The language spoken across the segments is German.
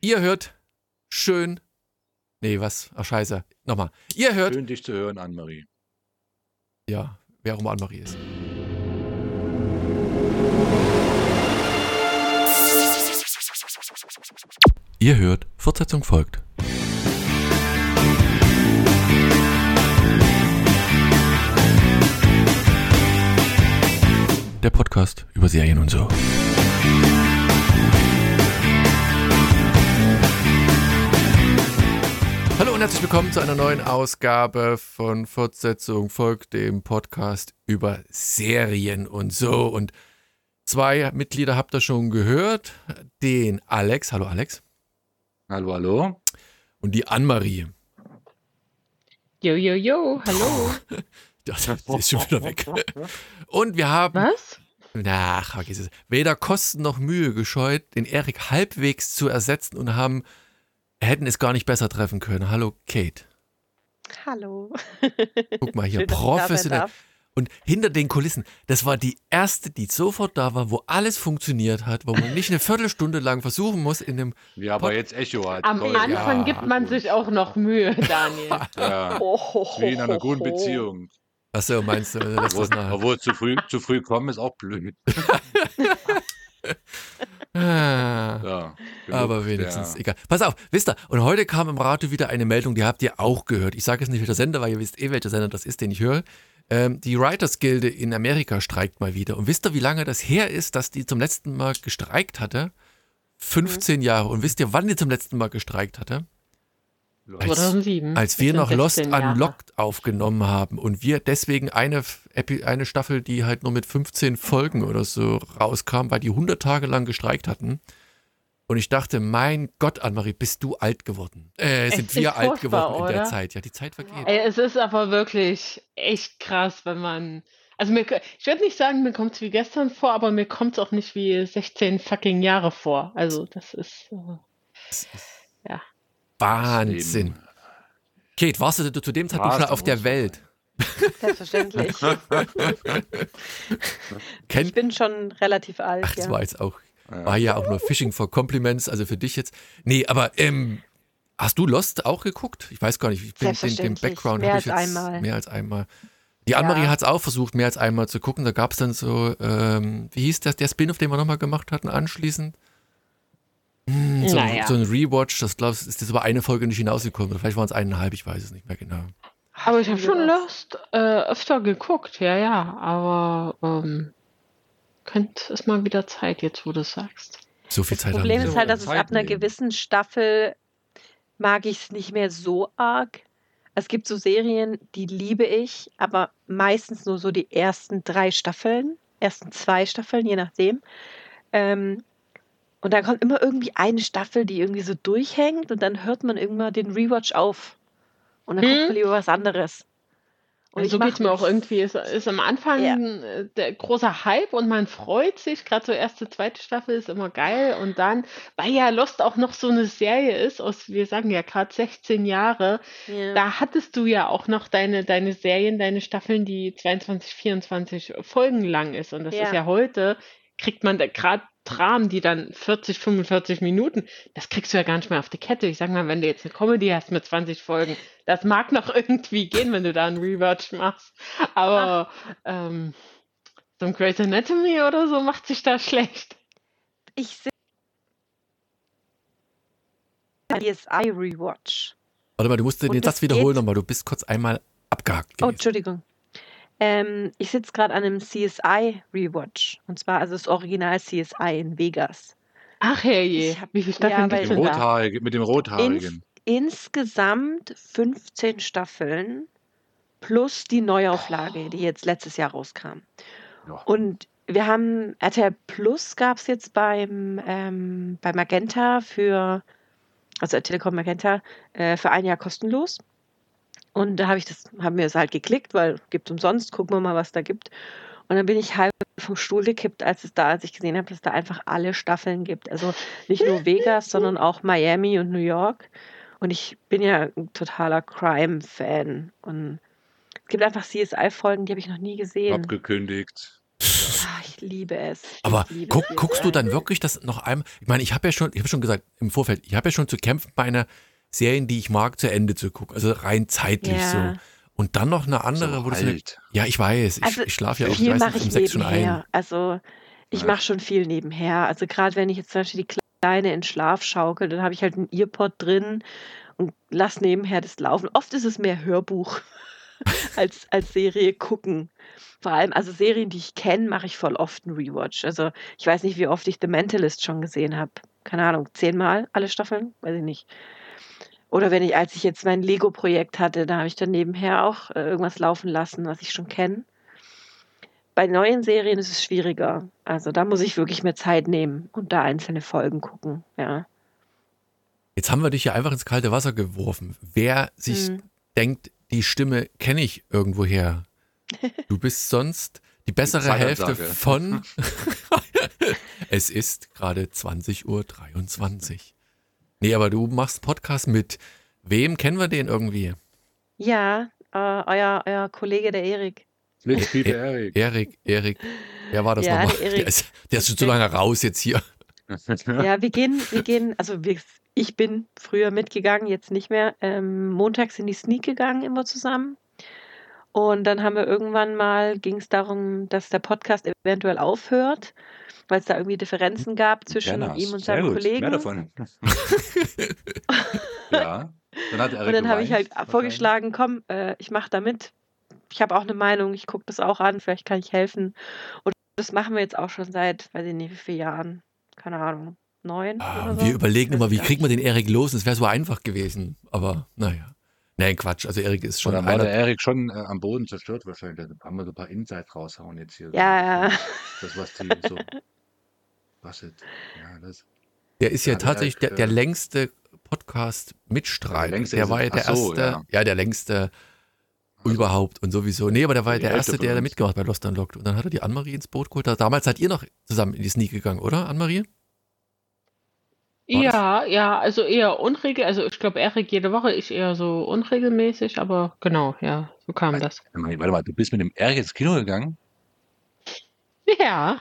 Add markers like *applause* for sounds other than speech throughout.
Ihr hört schön. Nee, was? Ach, scheiße. Nochmal. Ihr hört. Schön, dich zu hören, Annemarie. Ja, wer auch immer Annemarie ist. Ihr hört, Fortsetzung folgt. Der Podcast über Serien und so. Hallo und herzlich willkommen zu einer neuen Ausgabe von Fortsetzung folgt dem Podcast über Serien und so. Und zwei Mitglieder habt ihr schon gehört. Den Alex. Hallo Alex. Hallo, hallo. Und die Annemarie. Jo, jo, jo, hallo. *laughs* Das ist schon wieder weg. Und wir haben. Was? Ach, vergiss es. Weder Kosten noch Mühe gescheut, den Erik halbwegs zu ersetzen und haben hätten es gar nicht besser treffen können. Hallo, Kate. Hallo. Guck mal hier, Schön, dass professionell. Und hinter den Kulissen, das war die erste, die sofort da war, wo alles funktioniert hat, wo man nicht eine Viertelstunde lang versuchen muss, in dem. Aber Pod- jetzt Echo hat. Am Toll. Anfang ja, gibt man gut. sich auch noch Mühe, Daniel. Ja, wie in einer guten. Beziehung. Achso, meinst du, Obwohl, das nach? obwohl zu früh, zu früh kommen ist auch blöd. *laughs* Ah. Ja, Aber wenigstens, der- egal. Pass auf, wisst ihr, und heute kam im Radio wieder eine Meldung, die habt ihr auch gehört. Ich sage jetzt nicht, welcher Sender, weil ihr wisst eh, welcher Sender das ist, den ich höre. Ähm, die Writers Gilde in Amerika streikt mal wieder. Und wisst ihr, wie lange das her ist, dass die zum letzten Mal gestreikt hatte? 15 Jahre. Und wisst ihr, wann die zum letzten Mal gestreikt hatte? Als- 2007. Als wir noch Lost 16 Jahre. Unlocked aufgenommen haben und wir deswegen eine, eine Staffel, die halt nur mit 15 Folgen oder so rauskam, weil die 100 Tage lang gestreikt hatten. Und ich dachte, mein Gott, Annemarie, bist du alt geworden? Äh, sind wir alt geworden in der oder? Zeit? Ja, die Zeit vergeht. Ey, es ist aber wirklich echt krass, wenn man. Also mir, ich würde nicht sagen, mir kommt es wie gestern vor, aber mir kommt es auch nicht wie 16 fucking Jahre vor. Also das ist. Äh, Das ist Ja. Wahnsinn. Kate, warst du zu dem Zeitpunkt schon auf der. Welt? *laughs* Selbstverständlich. *laughs* Ich bin schon relativ alt. Ach, das ja. war jetzt auch, war ja auch nur Fishing for Compliments, also für dich jetzt. Nee, aber ähm, hast du Lost auch geguckt? Ich weiß gar nicht, ich bin den, den Selbstverständlich, Background mehr hab ich als jetzt einmal. mehr als einmal. Die Annemarie Ja. hat es auch versucht, mehr als einmal zu gucken. Da gab es dann so, ähm, wie hieß das, der Spin-off, den wir nochmal gemacht hatten, anschließend? Hm, so, Naja. so ein Rewatch, das glaube ich, ist jetzt über eine Folge nicht hinausgekommen. Vielleicht waren es eineinhalb, ich weiß es nicht mehr genau. aber ich habe schon Lost. Äh, öfter geguckt, ja, ja. Aber ähm, könnte es mal wieder Zeit, jetzt wo du es sagst. So viel Das Zeit Problem haben ist halt, dass es Zeit ab einer nehmen. gewissen Staffel mag ich es nicht mehr so arg. Es gibt so Serien, die liebe ich, aber meistens nur so die ersten drei Staffeln, ersten zwei Staffeln, je nachdem. Ähm, und dann kommt immer irgendwie eine Staffel, die irgendwie so durchhängt und dann hört man irgendwann den Rewatch auf. Und dann Hm. guckt man lieber was anderes. Und ich so geht es mir auch irgendwie. Es ist am Anfang Ja. äh, der große Hype und man freut sich. Gerade so erste, zweite Staffel ist immer geil. Und dann, weil ja Lost auch noch so eine Serie ist, aus, wir sagen ja gerade 16 Jahre, Ja. da hattest du ja auch noch deine, deine Serien, deine Staffeln, die 22, 24 Folgen lang ist. Und das Ja. ist ja heute, kriegt man da gerade Dramen, die dann 40, 45 Minuten, das kriegst du ja gar nicht mehr auf die Kette. Ich sag mal, wenn du jetzt eine Comedy hast mit 20 Folgen, das mag noch *laughs* irgendwie gehen, wenn du da einen Rewatch machst. Aber ähm, so ein Grey's Anatomy oder so macht sich da schlecht. Ich sehe CSI Rewatch. Warte mal, du musst den Satz das wiederholen nochmal. Du bist kurz einmal abgehakt Oh, gewesen. Entschuldigung. Ähm, ich sitze gerade an einem CSI Rewatch. Und zwar also das Original CSI in Vegas. Ach herrje, Ich hab- wie viele ja, Staffeln weil- gibt's Dem? Rothaarigen, mit dem Rothaarigen. Insgesamt 15 Staffeln plus die Neuauflage, die jetzt letztes Jahr rauskam. Ja. Und wir haben RTL Plus gab es jetzt beim ähm, bei Magenta für also Telekom Magenta äh, für ein Jahr kostenlos. Und da habe ich das, haben wir es halt geklickt, weil gibt umsonst, gucken wir mal, was da gibt. Und dann bin ich halb vom Stuhl gekippt, als es da, als ich gesehen habe, dass da einfach alle Staffeln gibt. Also nicht nur *laughs* Vegas, sondern auch Miami und New York. Und ich bin ja ein totaler Crime-Fan. Und es gibt einfach CSI-Folgen, die habe ich noch nie gesehen. Abgekündigt. Ah, Ich liebe es. Ich Aber liebe guck, es. guckst du dann wirklich das noch einmal? Ich meine, ich habe ja schon, ich habe schon gesagt im Vorfeld, ich habe ja schon zu kämpfen bei einer Serien, die ich mag, zu Ende zu gucken. Also rein zeitlich Ja. so. Und dann noch eine andere, So wo du alt. Ja, ich weiß. Ich, Also, ich schlafe ja auch viel mache ich um sechs schon ein. nebenher. Also ich Ja. mache schon viel nebenher. Also gerade wenn ich jetzt zum Beispiel die Kleine in Schlaf schaukel, dann habe ich halt einen Earpod drin und lass nebenher das laufen. Oft ist es mehr Hörbuch *laughs* als, als Serie gucken. Vor allem, also Serien, die ich kenne, mache ich voll oft einen Rewatch. Also ich weiß nicht, wie oft ich The Mentalist schon gesehen habe. Keine Ahnung, zehnmal alle Staffeln? Weiß ich nicht. Oder wenn ich, als ich jetzt mein Lego-Projekt hatte, da habe ich dann nebenher auch äh, irgendwas laufen lassen, was ich schon kenne. Bei neuen Serien ist es schwieriger. Also da muss ich wirklich mehr Zeit nehmen und da einzelne Folgen gucken. Ja. Jetzt haben wir dich ja einfach ins kalte Wasser geworfen. Wer sich Hm. denkt, die Stimme kenne ich irgendwoher. *laughs* Du bist sonst die bessere. Hälfte von. *laughs* *laughs* es ist gerade 20.23 Uhr. Nee, aber du machst Podcast mit. Wem kennen wir den irgendwie? Ja, äh, euer, euer Kollege, der Erik. Mit Peter *laughs* Erik. Erik, Erik. Wer war das Ja, nochmal? der ist, der ist schon so lange raus jetzt hier. *laughs* Ja, wir gehen, wir gehen, also wir, ich bin früher mitgegangen, jetzt nicht mehr. Ähm, montags in die Sneak gegangen, immer zusammen. Und dann haben wir irgendwann mal, ging es darum, dass der Podcast eventuell aufhört, weil es da irgendwie Differenzen gab zwischen Gerne. ihm und Sehr seinem gut. Kollegen. Mehr davon. *laughs* ja. Dann hat Erik Und dann habe ich halt vorgeschlagen, komm, äh, ich mache da mit. Ich habe auch eine Meinung, ich gucke das auch an, vielleicht kann ich helfen. Und das machen wir jetzt auch schon seit, weiß ich nicht, wie viele Jahren. Keine Ahnung, neun Ah, oder so. wir überlegen immer, wie kriegen wir den Erik los? Es wäre so einfach gewesen. Aber naja. Nein, Quatsch. Also Erik ist schon dann war der Erik schon äh, am Boden zerstört wahrscheinlich. Da haben wir so ein paar Insights raushauen jetzt hier. Ja, ja. Das, was die so. Was jetzt? Ja, das. Der ist ja Ja, der tatsächlich der, der äh, längste Podcast-Mitstreiter. Der längste Der ist- war ja der so, erste, ja. ja. der längste Also, überhaupt und sowieso. Nee, aber der war ja der erste, der da mitgemacht bei Lost Unlocked. Und dann hat er die Annemarie ins Boot geholt. Damals seid ihr noch zusammen in die Sneak gegangen, oder, Annemarie? Ja, ja, also eher unregel, also ich glaube Erik jede Woche, ich eher so unregelmäßig, aber genau, ja, so kam das. Warte mal, du bist mit dem Erik ins Kino gegangen? Ja,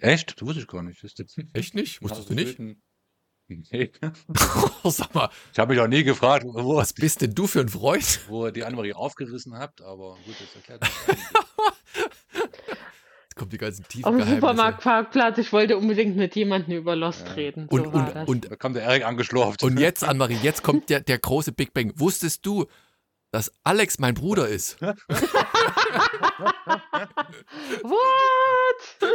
Echt? Du wusste ich gar nicht. Das ist Echt nicht? Wusstest du nicht? Nee. *laughs* Sag mal, Ich habe mich auch nie gefragt, wo, was bist denn du für ein Freund? wo ihr die Annemarie aufgerissen habt, aber gut, das erklärt. *laughs* Jetzt kommen die ganzen tiefen auf dem. Supermarktparkplatz, ich wollte unbedingt mit jemandem über Lost Ja. reden. Und- so und- und- Da kam der Erik angeschlurft. Und jetzt, Annemarie, jetzt kommt der, der große Big Bang. Wusstest du, dass Alex mein Bruder ist? *laughs* What?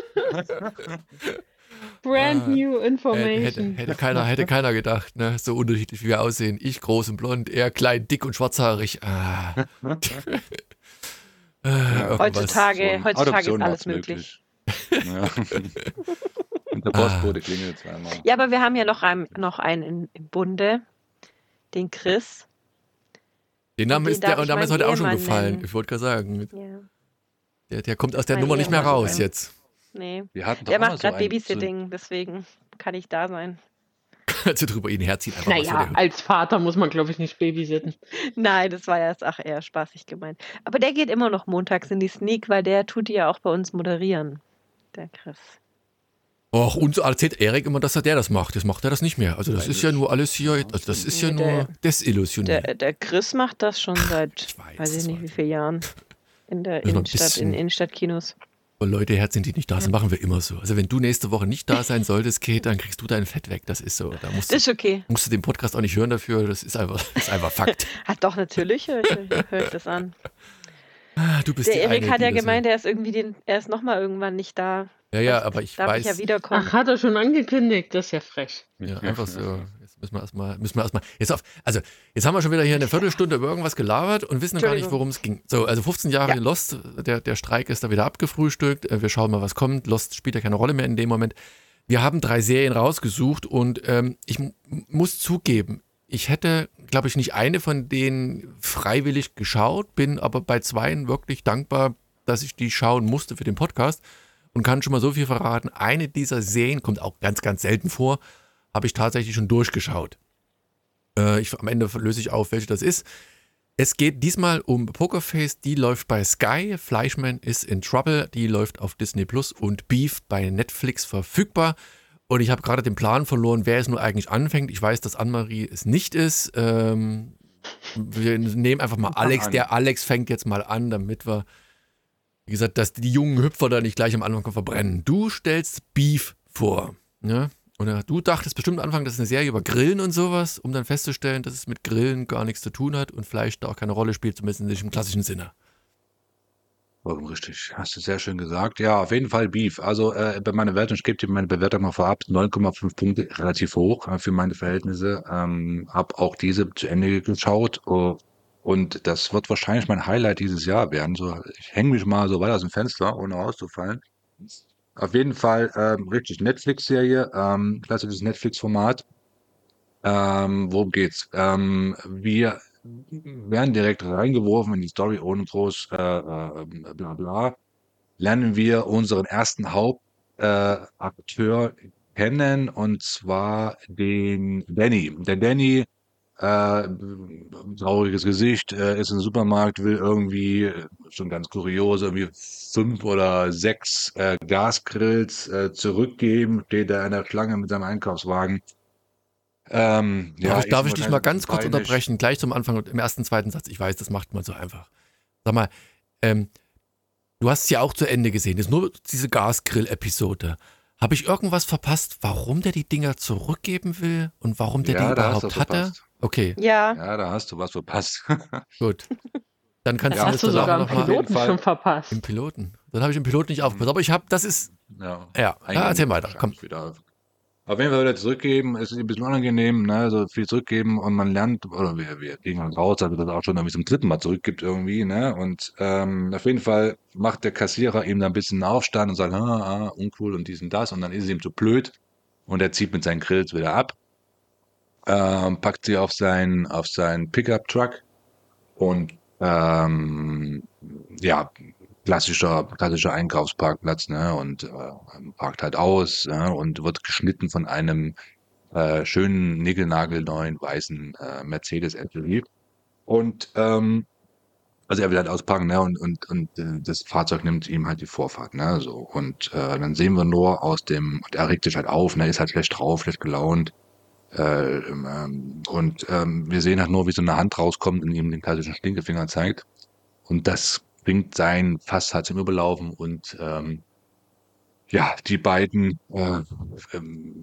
Brand Ah, new Äh, hätte, information. hätte, keiner, hätte keiner gedacht, ne? So unterschiedlich wie wir aussehen. Ich groß und blond, er klein, dick und schwarzhaarig. Ah. äh, *laughs* irgendwas. Heutzutage, So, heutzutage ist alles macht's möglich. Ja. Und *laughs* der Postbote klingelt zweimal. Ja, aber wir haben ja noch einen, noch einen in, im Bunde, den Chris. Den Namen ist, der, meinen heute auch schon gefallen. nennen. Ich wollte gerade sagen, Ja, der, der kommt aus der Nummer nicht mehr raus jetzt. nee. Wir hatten doch Der macht so gerade einen- Babysitting, deswegen kann ich da sein. Also drüber ihn was Naja, als Vater muss man, glaube ich, nicht babysitten. Nein, das war ja jetzt auch eher spaßig gemeint. Aber der geht immer noch montags in die Sneak, weil der tut die ja auch bei uns moderieren. Der Chris. Och, und so erzählt Erik immer, dass er der das macht. Jetzt macht er das nicht mehr. Also das ist ja nur alles hier, also das ist ja nur der- desillusioniert. Der, der Chris macht das schon seit, ich weiß, weiß ich nicht wie ich. viele Jahren. In der Innenstadt, in Innenstadtkinos. Wo Leute herzen, die nicht da sind, machen wir immer so. Also wenn du nächste Woche nicht da sein solltest, Kate, dann kriegst du dein Fett weg. Das ist so. Da musst du, Ist okay. musst du den Podcast auch nicht hören dafür. Das ist einfach, das ist einfach Fakt. Hat *laughs* doch natürlich, höre ich, hör ich das an. Ah, Du bist Der Erik hat ja gemeint, er ist irgendwie den, er ist nochmal irgendwann nicht da. Ja, ja, aber ich Darf weiß. ich ja wiederkommen. Ach, hat er schon angekündigt? Das ist ja frech. Ja, einfach so. Jetzt müssen wir erstmal, müssen wir erstmal. Jetzt auf, also, jetzt haben wir schon wieder hier eine Viertelstunde über irgendwas gelabert und wissen gar nicht, worum es ging. So, also 15 Jahre Ja. Lost, der, der Streik ist da wieder abgefrühstückt. Äh, Wir schauen mal, was kommt. Lost spielt ja keine Rolle mehr in dem Moment. Wir haben drei Serien rausgesucht und ähm, ich muss zugeben, ich hätte, glaube ich, nicht eine von denen freiwillig geschaut, bin aber bei zweien wirklich dankbar, dass ich die schauen musste für den Podcast und kann schon mal so viel verraten. Eine dieser Serien kommt auch ganz, ganz selten vor, habe ich tatsächlich schon durchgeschaut. Äh, ich, am Ende löse ich auf, welche das ist. Es geht diesmal um Pokerface, die läuft bei Sky, Fleischman ist in Trouble, die läuft auf Disney Plus und Beef bei Netflix verfügbar. Und ich habe gerade den Plan verloren, wer es nur eigentlich anfängt. Ich weiß, dass Anne-Marie es nicht ist. Ähm, wir nehmen einfach mal Alex. Der Alex fängt jetzt mal an, damit wir, wie gesagt, dass die jungen Hüpfer da nicht gleich am Anfang verbrennen. Du stellst Beef vor. Ne? Oder du dachtest bestimmt am Anfang, das ist eine Serie über Grillen und sowas, um dann festzustellen, dass es mit Grillen gar nichts zu tun hat und Fleisch da auch keine Rolle spielt, zumindest nicht im klassischen Sinne. Warum richtig? Hast du sehr schön gesagt. Ja, auf jeden Fall Beef. Also äh, bei meiner Wertung, ich gebe dir meine Bewertung mal vorab, 9,5 Punkte, relativ hoch äh, für meine Verhältnisse. Ähm, hab auch diese zu Ende geschaut uh, und das wird wahrscheinlich mein Highlight dieses Jahr werden. So, ich hänge mich mal so weit aus dem Fenster, ohne auszufallen. Auf jeden Fall ähm, richtig Netflix-Serie, ähm, klassisches Netflix-Format. Ähm, worum geht's? Ähm, wir werden direkt reingeworfen in die Story ohne groß äh, äh, bla bla. Lernen wir unseren ersten Hauptakteur äh, kennen und zwar den Danny. Der Danny äh, trauriges Gesicht, äh, ist im Supermarkt, will irgendwie, schon ganz kurios, irgendwie fünf oder sechs äh, Gasgrills äh, zurückgeben, steht da in der Schlange mit seinem Einkaufswagen. Ähm, ja, darf ich, darf ich dich mal ganz kurz unterbrechen, gleich zum Anfang im ersten, zweiten Satz. Ich weiß, das macht man so einfach. Sag mal, ähm, du hast es ja auch zu Ende gesehen. Das ist nur diese Gasgrill-Episode. Habe ich irgendwas verpasst, warum der die Dinger zurückgeben will und warum der ja, die überhaupt hatte? Okay. Ja. Ja, da hast du was verpasst. *laughs* Gut. Dann kannst ja, du hast du sogar im Piloten schon verpasst. Im Piloten. Dann habe ich im Piloten nicht aufgepasst. Aber ich habe, das ist. Ja, ja. ja erzähl weiter. Komm. Wieder auf jeden Fall wieder zurückgeben, es ist ein bisschen unangenehm, ne, also viel zurückgeben und man lernt, oder wir, wir gehen halt raus, dass er das auch schon irgendwie zum dritten Mal zurückgibt irgendwie, ne, und ähm, auf jeden Fall macht der Kassierer ihm da ein bisschen einen Aufstand und sagt, ah, ah, uncool und dies und das und dann ist es ihm zu blöd und er zieht mit seinen Grills wieder ab, ähm, packt sie auf sein, auf sein Pickup-Truck und ähm, ja, klassischer, klassischer Einkaufsparkplatz, ne, und äh, parkt halt aus ne, und wird geschnitten von einem äh, schönen, nickelnagelneuen, weißen äh, Mercedes SUV. Und ähm, also er will halt ausparken, ne, und, und, und äh, das Fahrzeug nimmt ihm halt die Vorfahrt, ne, so. Und äh, dann sehen wir nur aus dem, und er regt sich halt auf, ne, ist halt schlecht drauf, schlecht gelaunt. Äh, ähm, und ähm, wir sehen halt nur, wie so eine Hand rauskommt und ihm den klassischen Stinkefinger zeigt. Und das bringt sein Fass halt zum Überlaufen und ähm, ja, die beiden äh, ähm,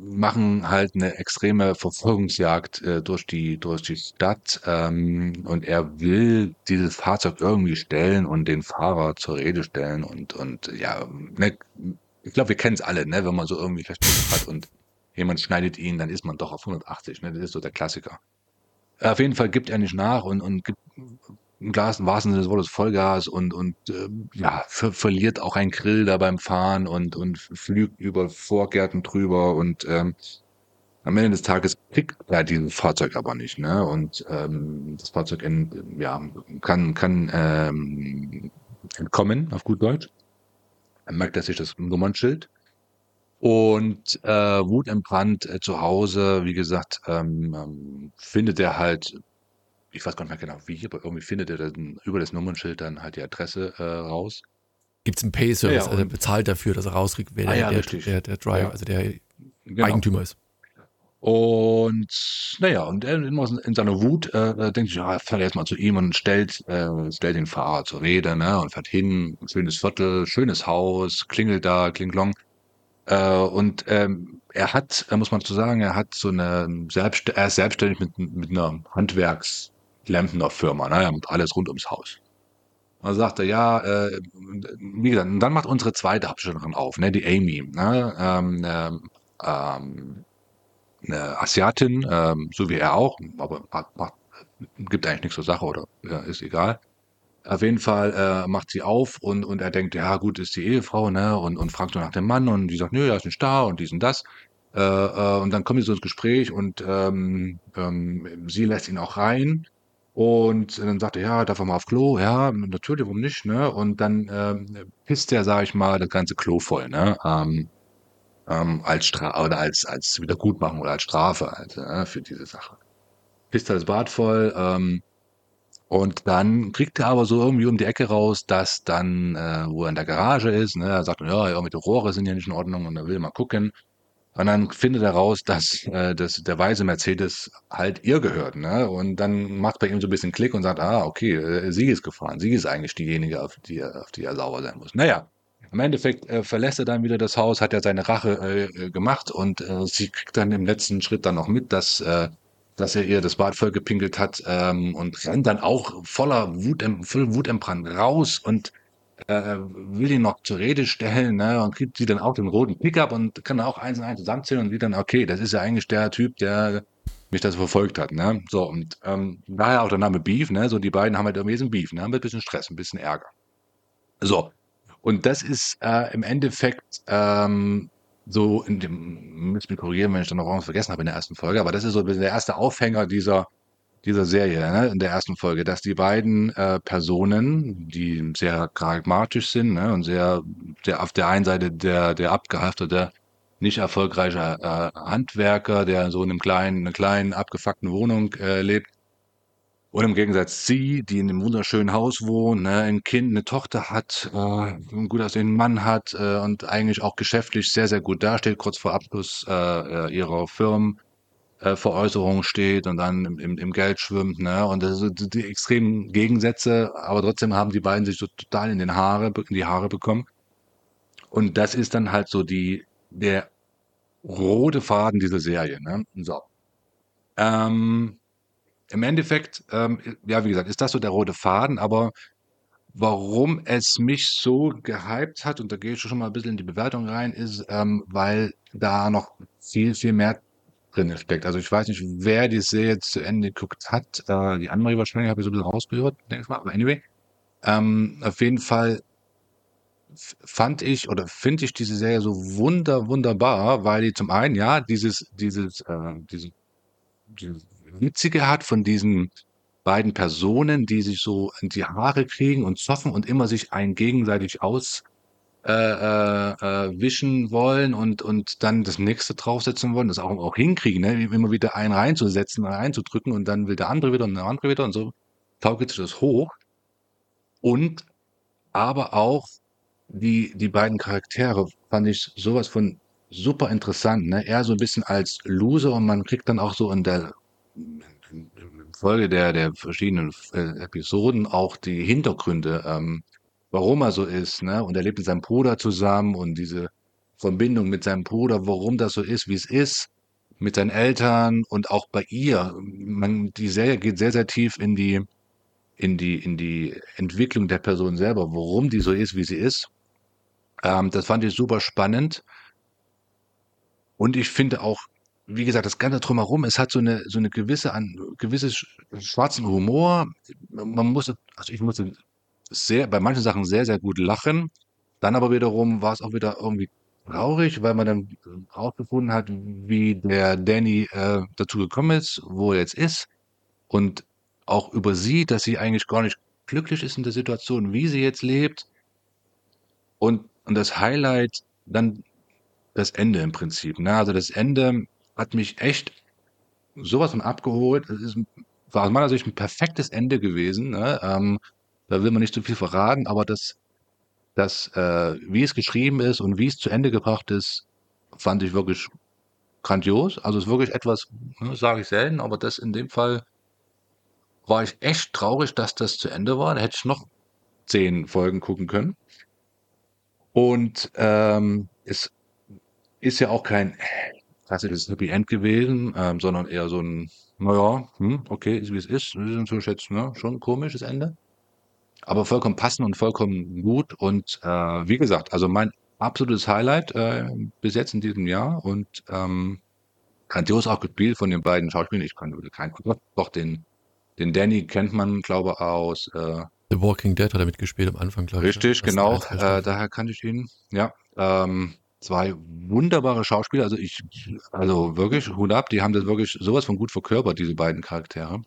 machen halt eine extreme Verfolgungsjagd äh, durch die durch die Stadt ähm, und er will dieses Fahrzeug irgendwie stellen und den Fahrer zur Rede stellen und und ja, ne, ich glaube, wir kennen es alle, ne, wenn man so irgendwie Verspätung hat und jemand schneidet ihn, dann ist man doch auf 180, ne, das ist so der Klassiker. Auf jeden Fall gibt er nicht nach und, und gibt im Glas, im wahrsten Sinne des Wortes Vollgas und, und äh, ja, ver verliert auch ein Grill da beim Fahren und, und flügt über Vorgärten drüber und ähm, am Ende des Tages kriegt er dieses Fahrzeug aber nicht, ne? Und ähm, das Fahrzeug in, ja, kann, kann ähm, entkommen, auf gut Deutsch. Er merkt er sich das Nummernschild. Und äh, wutentbrannt äh, zu Hause, wie gesagt, ähm, ähm, findet er halt ich weiß gar nicht mehr genau wie, aber irgendwie findet er dann über das Nummernschild dann halt die Adresse äh, raus. Gibt es einen Pay-Service, ja, also er bezahlt dafür, dass er rauskriegt, wer ah, der, ja, der, der, der, Driver, ja. also der genau. Eigentümer ist. Und naja, und er in seiner Wut äh, denkt sich, ja, fährt erstmal zu ihm und stellt, äh, stellt den Fahrer zur Rede, ne? Und fährt hin, schönes Viertel, schönes Haus, klingelt da, klinglong. Äh, und ähm, er hat, muss man zu sagen, er hat so eine Selbst er ist selbstständig mit, mit einer Handwerks- Firma, ne? Und alles rund ums Haus. dann sagt er, ja, äh, wie gesagt, und dann macht unsere zweite Hauptdarstellerin auf, ne, die Amy, ne, ähm, ähm, ähm, eine Asiatin, ähm, so wie er auch, aber macht, macht, gibt eigentlich nichts zur Sache oder ja, ist egal. Auf jeden Fall äh, macht sie auf und, und er denkt, ja gut, ist die Ehefrau, ne? Und, und fragt so nach dem Mann und die sagt, nö, er ist nicht da und dies und das. Äh, äh, und dann kommen sie so ins Gespräch und ähm, ähm, sie lässt ihn auch rein und dann sagt er: „Ja, darf er mal auf Klo?“ „Ja, natürlich, warum nicht“, ne? Und dann, ähm, pisst er, sage ich mal, das ganze Klo voll, ne? Ähm, ähm, als Stra oder als als Wiedergutmachung oder als Strafe halt, ne, für diese Sache. Pisst er das Bad voll, ähm, Und dann kriegt er aber so irgendwie um die Ecke raus, dass dann, äh, wo er in der Garage ist, ne, er sagt, ja, irgendwie die Rohre sind ja nicht in Ordnung und er will mal gucken. Und dann findet er raus, dass, äh, dass der weiße Mercedes halt ihr gehört. Ne? Und dann macht bei ihm so ein bisschen Klick und sagt, ah, okay, äh, sie ist gefahren. Sie ist eigentlich diejenige, auf die, er- auf die er sauer sein muss. Naja, im Endeffekt äh, verlässt er dann wieder das Haus, hat ja seine Rache äh, äh, gemacht und äh, sie kriegt dann im letzten Schritt dann noch mit, dass, äh, dass er ihr das Bad vollgepinkelt hat ähm, und rennt dann auch voller Wut, voll wutentbrannt raus und äh, will ihn noch zur Rede stellen, ne, und kriegt sie dann auch den roten Pickup und kann auch eins und eins zusammenzählen und sieht dann, okay, das ist ja eigentlich der Typ, der mich das verfolgt hat, ne, so, und ähm, daher auch der Name Beef, ne, so die beiden haben halt irgendwie so ein Beef, ne, haben ein bisschen Stress, ein bisschen Ärger. So, und das ist äh, im Endeffekt ähm, so in dem, müsst mich korrigieren, wenn ich dann noch was vergessen habe in der ersten Folge, aber das ist so der erste Aufhänger dieser dieser Serie, ne, in der ersten Folge, dass die beiden äh, Personen, die sehr pragmatisch sind ne, und sehr, sehr auf der einen Seite der, der abgehaftete, nicht erfolgreiche äh, Handwerker, der so in einem kleinen, einer kleinen, abgefuckten Wohnung äh, lebt, und im Gegensatz sie, die in einem wunderschönen Haus wohnt, ne, ein Kind, eine Tochter hat, äh, einen gut aussehenden Mann hat äh, und eigentlich auch geschäftlich sehr, sehr gut dasteht, kurz vor Abschluss äh, äh, ihrer Firmen äh, steht und dann im, im, im Geld schwimmt, ne? Und das sind die extremen Gegensätze, aber trotzdem haben die beiden sich so total in den Haare, in die Haare bekommen. Und das ist dann halt so die, der rote Faden dieser Serie, ne? So. Ähm, Im Endeffekt, ähm, ja, wie gesagt, ist das so der rote Faden, aber warum es mich so gehypt hat, und da gehe ich schon mal ein bisschen in die Bewertung rein, ist, ähm, weil da noch viel, viel mehr drin steckt. Also ich weiß nicht, wer die Serie zu Ende geguckt hat. Äh, die andere wahrscheinlich habe ich so ein bisschen rausgehört, denke ich mal. Aber anyway, ähm, auf jeden Fall fand ich oder finde ich diese Serie so wunder, wunderbar, weil die zum einen, ja, dieses, dieses, äh, diese, dieses Witzige hat von diesen beiden Personen, die sich so in die Haare kriegen und zoffen und immer sich einen gegenseitig aus äh, äh, äh, wischen wollen und, und dann das nächste draufsetzen wollen, das auch, auch hinkriegen, ne? immer wieder einen reinzusetzen, einen einzudrücken und dann will der andere wieder und der andere wieder und so taugelt sich das hoch. Und aber auch die, die beiden Charaktere fand ich sowas von super interessant. Ne? Er so ein bisschen als Loser und man kriegt dann auch so in der in Folge der, der verschiedenen äh, Episoden auch die Hintergründe, ähm, warum er so ist. Ne? Und er lebt mit seinem Bruder zusammen und diese Verbindung mit seinem Bruder, warum das so ist, wie es ist, mit seinen Eltern und auch bei ihr. Man, die Serie geht sehr, sehr tief in die, in die, in die Entwicklung der Person selber, warum die so ist, wie sie ist. Ähm, das fand ich super spannend. Und ich finde auch, wie gesagt, das Ganze drumherum, es hat so eine, so eine gewisse, an, gewisses sch- schwarzen Humor. Man muss, also ich musste sehr, bei manchen Sachen sehr, sehr gut lachen. Dann aber wiederum war es auch wieder irgendwie traurig, weil man dann rausgefunden hat, wie der Danny äh, dazu gekommen ist, wo er jetzt ist. Und auch übersieht, dass sie eigentlich gar nicht glücklich ist in der Situation, wie sie jetzt lebt. Und, und das Highlight dann das Ende im Prinzip. Ne? Also das Ende hat mich echt sowas von abgeholt. Es ist, war aus meiner Sicht ein perfektes Ende gewesen. Ne? Ähm, da will man nicht zu viel verraten, aber das, das äh, wie es geschrieben ist und wie es zu Ende gebracht ist, fand ich wirklich grandios. Also es ist wirklich etwas, ne, sage ich selten, aber das in dem Fall war ich echt traurig, dass das zu Ende war. Da hätte ich noch zehn Folgen gucken können. Und ähm, es ist ja auch kein klassisches Happy End gewesen, ähm, sondern eher so ein, naja, hm, okay, ist wie es ist. Das ist natürlich jetzt ne, schon ein komisches Ende. Aber vollkommen passend und vollkommen gut. Und äh, wie gesagt, also mein absolutes Highlight äh, bis jetzt in diesem Jahr und ähm, grandios auch gespielt von den beiden Schauspielern. Ich kann keinen doch den, den Danny kennt man, glaube ich, aus äh, The Walking Dead hat er mitgespielt am Anfang, glaube ich. Richtig, ne? genau. Ein, zwei Äh, daher kannte ich ihn. Ja, ähm, zwei wunderbare Schauspieler. Also ich, also wirklich, Hut ab, die haben das wirklich sowas von gut verkörpert, diese beiden Charaktere.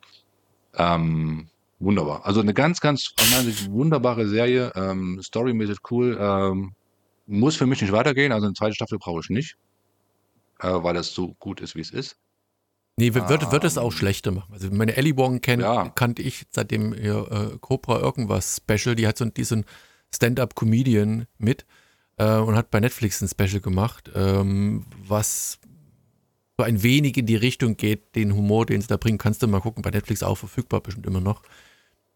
Ähm, wunderbar. Also eine ganz, ganz, wunderbare Serie. Ähm, storymäßig cool. Ähm, muss für mich nicht weitergehen. Also eine zweite Staffel brauche ich nicht, äh, weil das so gut ist, wie es ist. Nee, wird, wird, es auch schlechter machen. Also meine Ellie Wong kenn, Ja. kannte ich seitdem ihr äh, Cobra irgendwas Special. Die hat so diesen Stand-up-Comedian mit äh, und hat bei Netflix ein Special gemacht, ähm, was so ein wenig in die Richtung geht, den Humor, den sie da bringen. Kannst du mal gucken, bei Netflix auch verfügbar, bestimmt immer noch.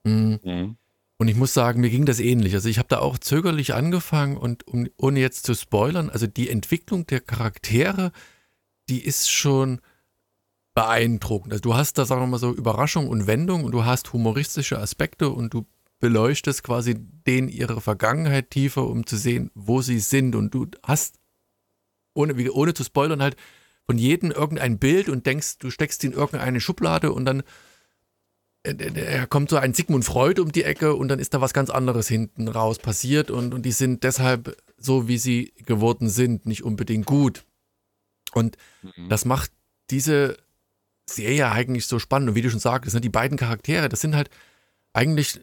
Mm. Mhm. Und ich muss sagen, mir ging das ähnlich. Also ich habe da auch zögerlich angefangen und um, ohne jetzt zu spoilern, also die Entwicklung der Charaktere, die ist schon beeindruckend. Also du hast da, sagen wir mal so, Überraschung und Wendung und du hast humoristische Aspekte und du beleuchtest quasi denen ihre Vergangenheit tiefer, um zu sehen, wo sie sind. Und du hast, ohne, ohne zu spoilern, halt von jedem irgendein Bild und denkst, du steckst ihn in irgendeine Schublade und dann äh, äh, kommt so ein Sigmund Freud um die Ecke und dann ist da was ganz anderes hinten raus passiert und, und die sind deshalb so, wie sie geworden sind, nicht unbedingt gut. Und Mhm. das macht diese Serie eigentlich so spannend. Und wie du schon sagtest, ne, die beiden Charaktere, das sind halt eigentlich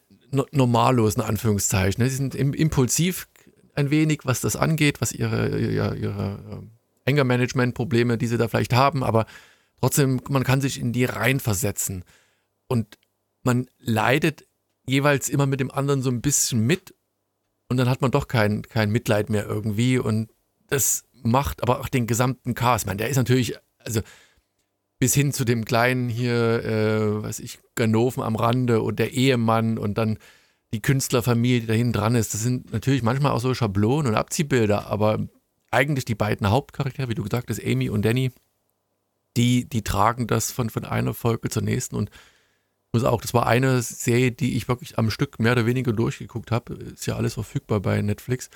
normallos, in Anführungszeichen. Ne? Sie sind im, impulsiv ein wenig, was das angeht, was ihre, ihre, ihre ähm, Anger-Management-Probleme, die sie da vielleicht haben, aber trotzdem, man kann sich in die reinversetzen. Und man leidet jeweils immer mit dem anderen so ein bisschen mit und dann hat man doch kein, kein Mitleid mehr irgendwie und das macht aber auch den gesamten Cast. Ich meine, der ist natürlich, also bis hin zu dem kleinen hier, äh, was ich, Ganoven am Rande und der Ehemann und dann die Künstlerfamilie, die da hinten dran ist. Das sind natürlich manchmal auch so Schablonen und Abziehbilder, aber eigentlich die beiden Hauptcharaktere, wie du gesagt hast, Amy und Danny, die, die tragen das von, von einer Folge zur nächsten und muss auch, das war eine Serie, die ich wirklich am Stück mehr oder weniger durchgeguckt habe. Ist ja alles verfügbar bei Netflix.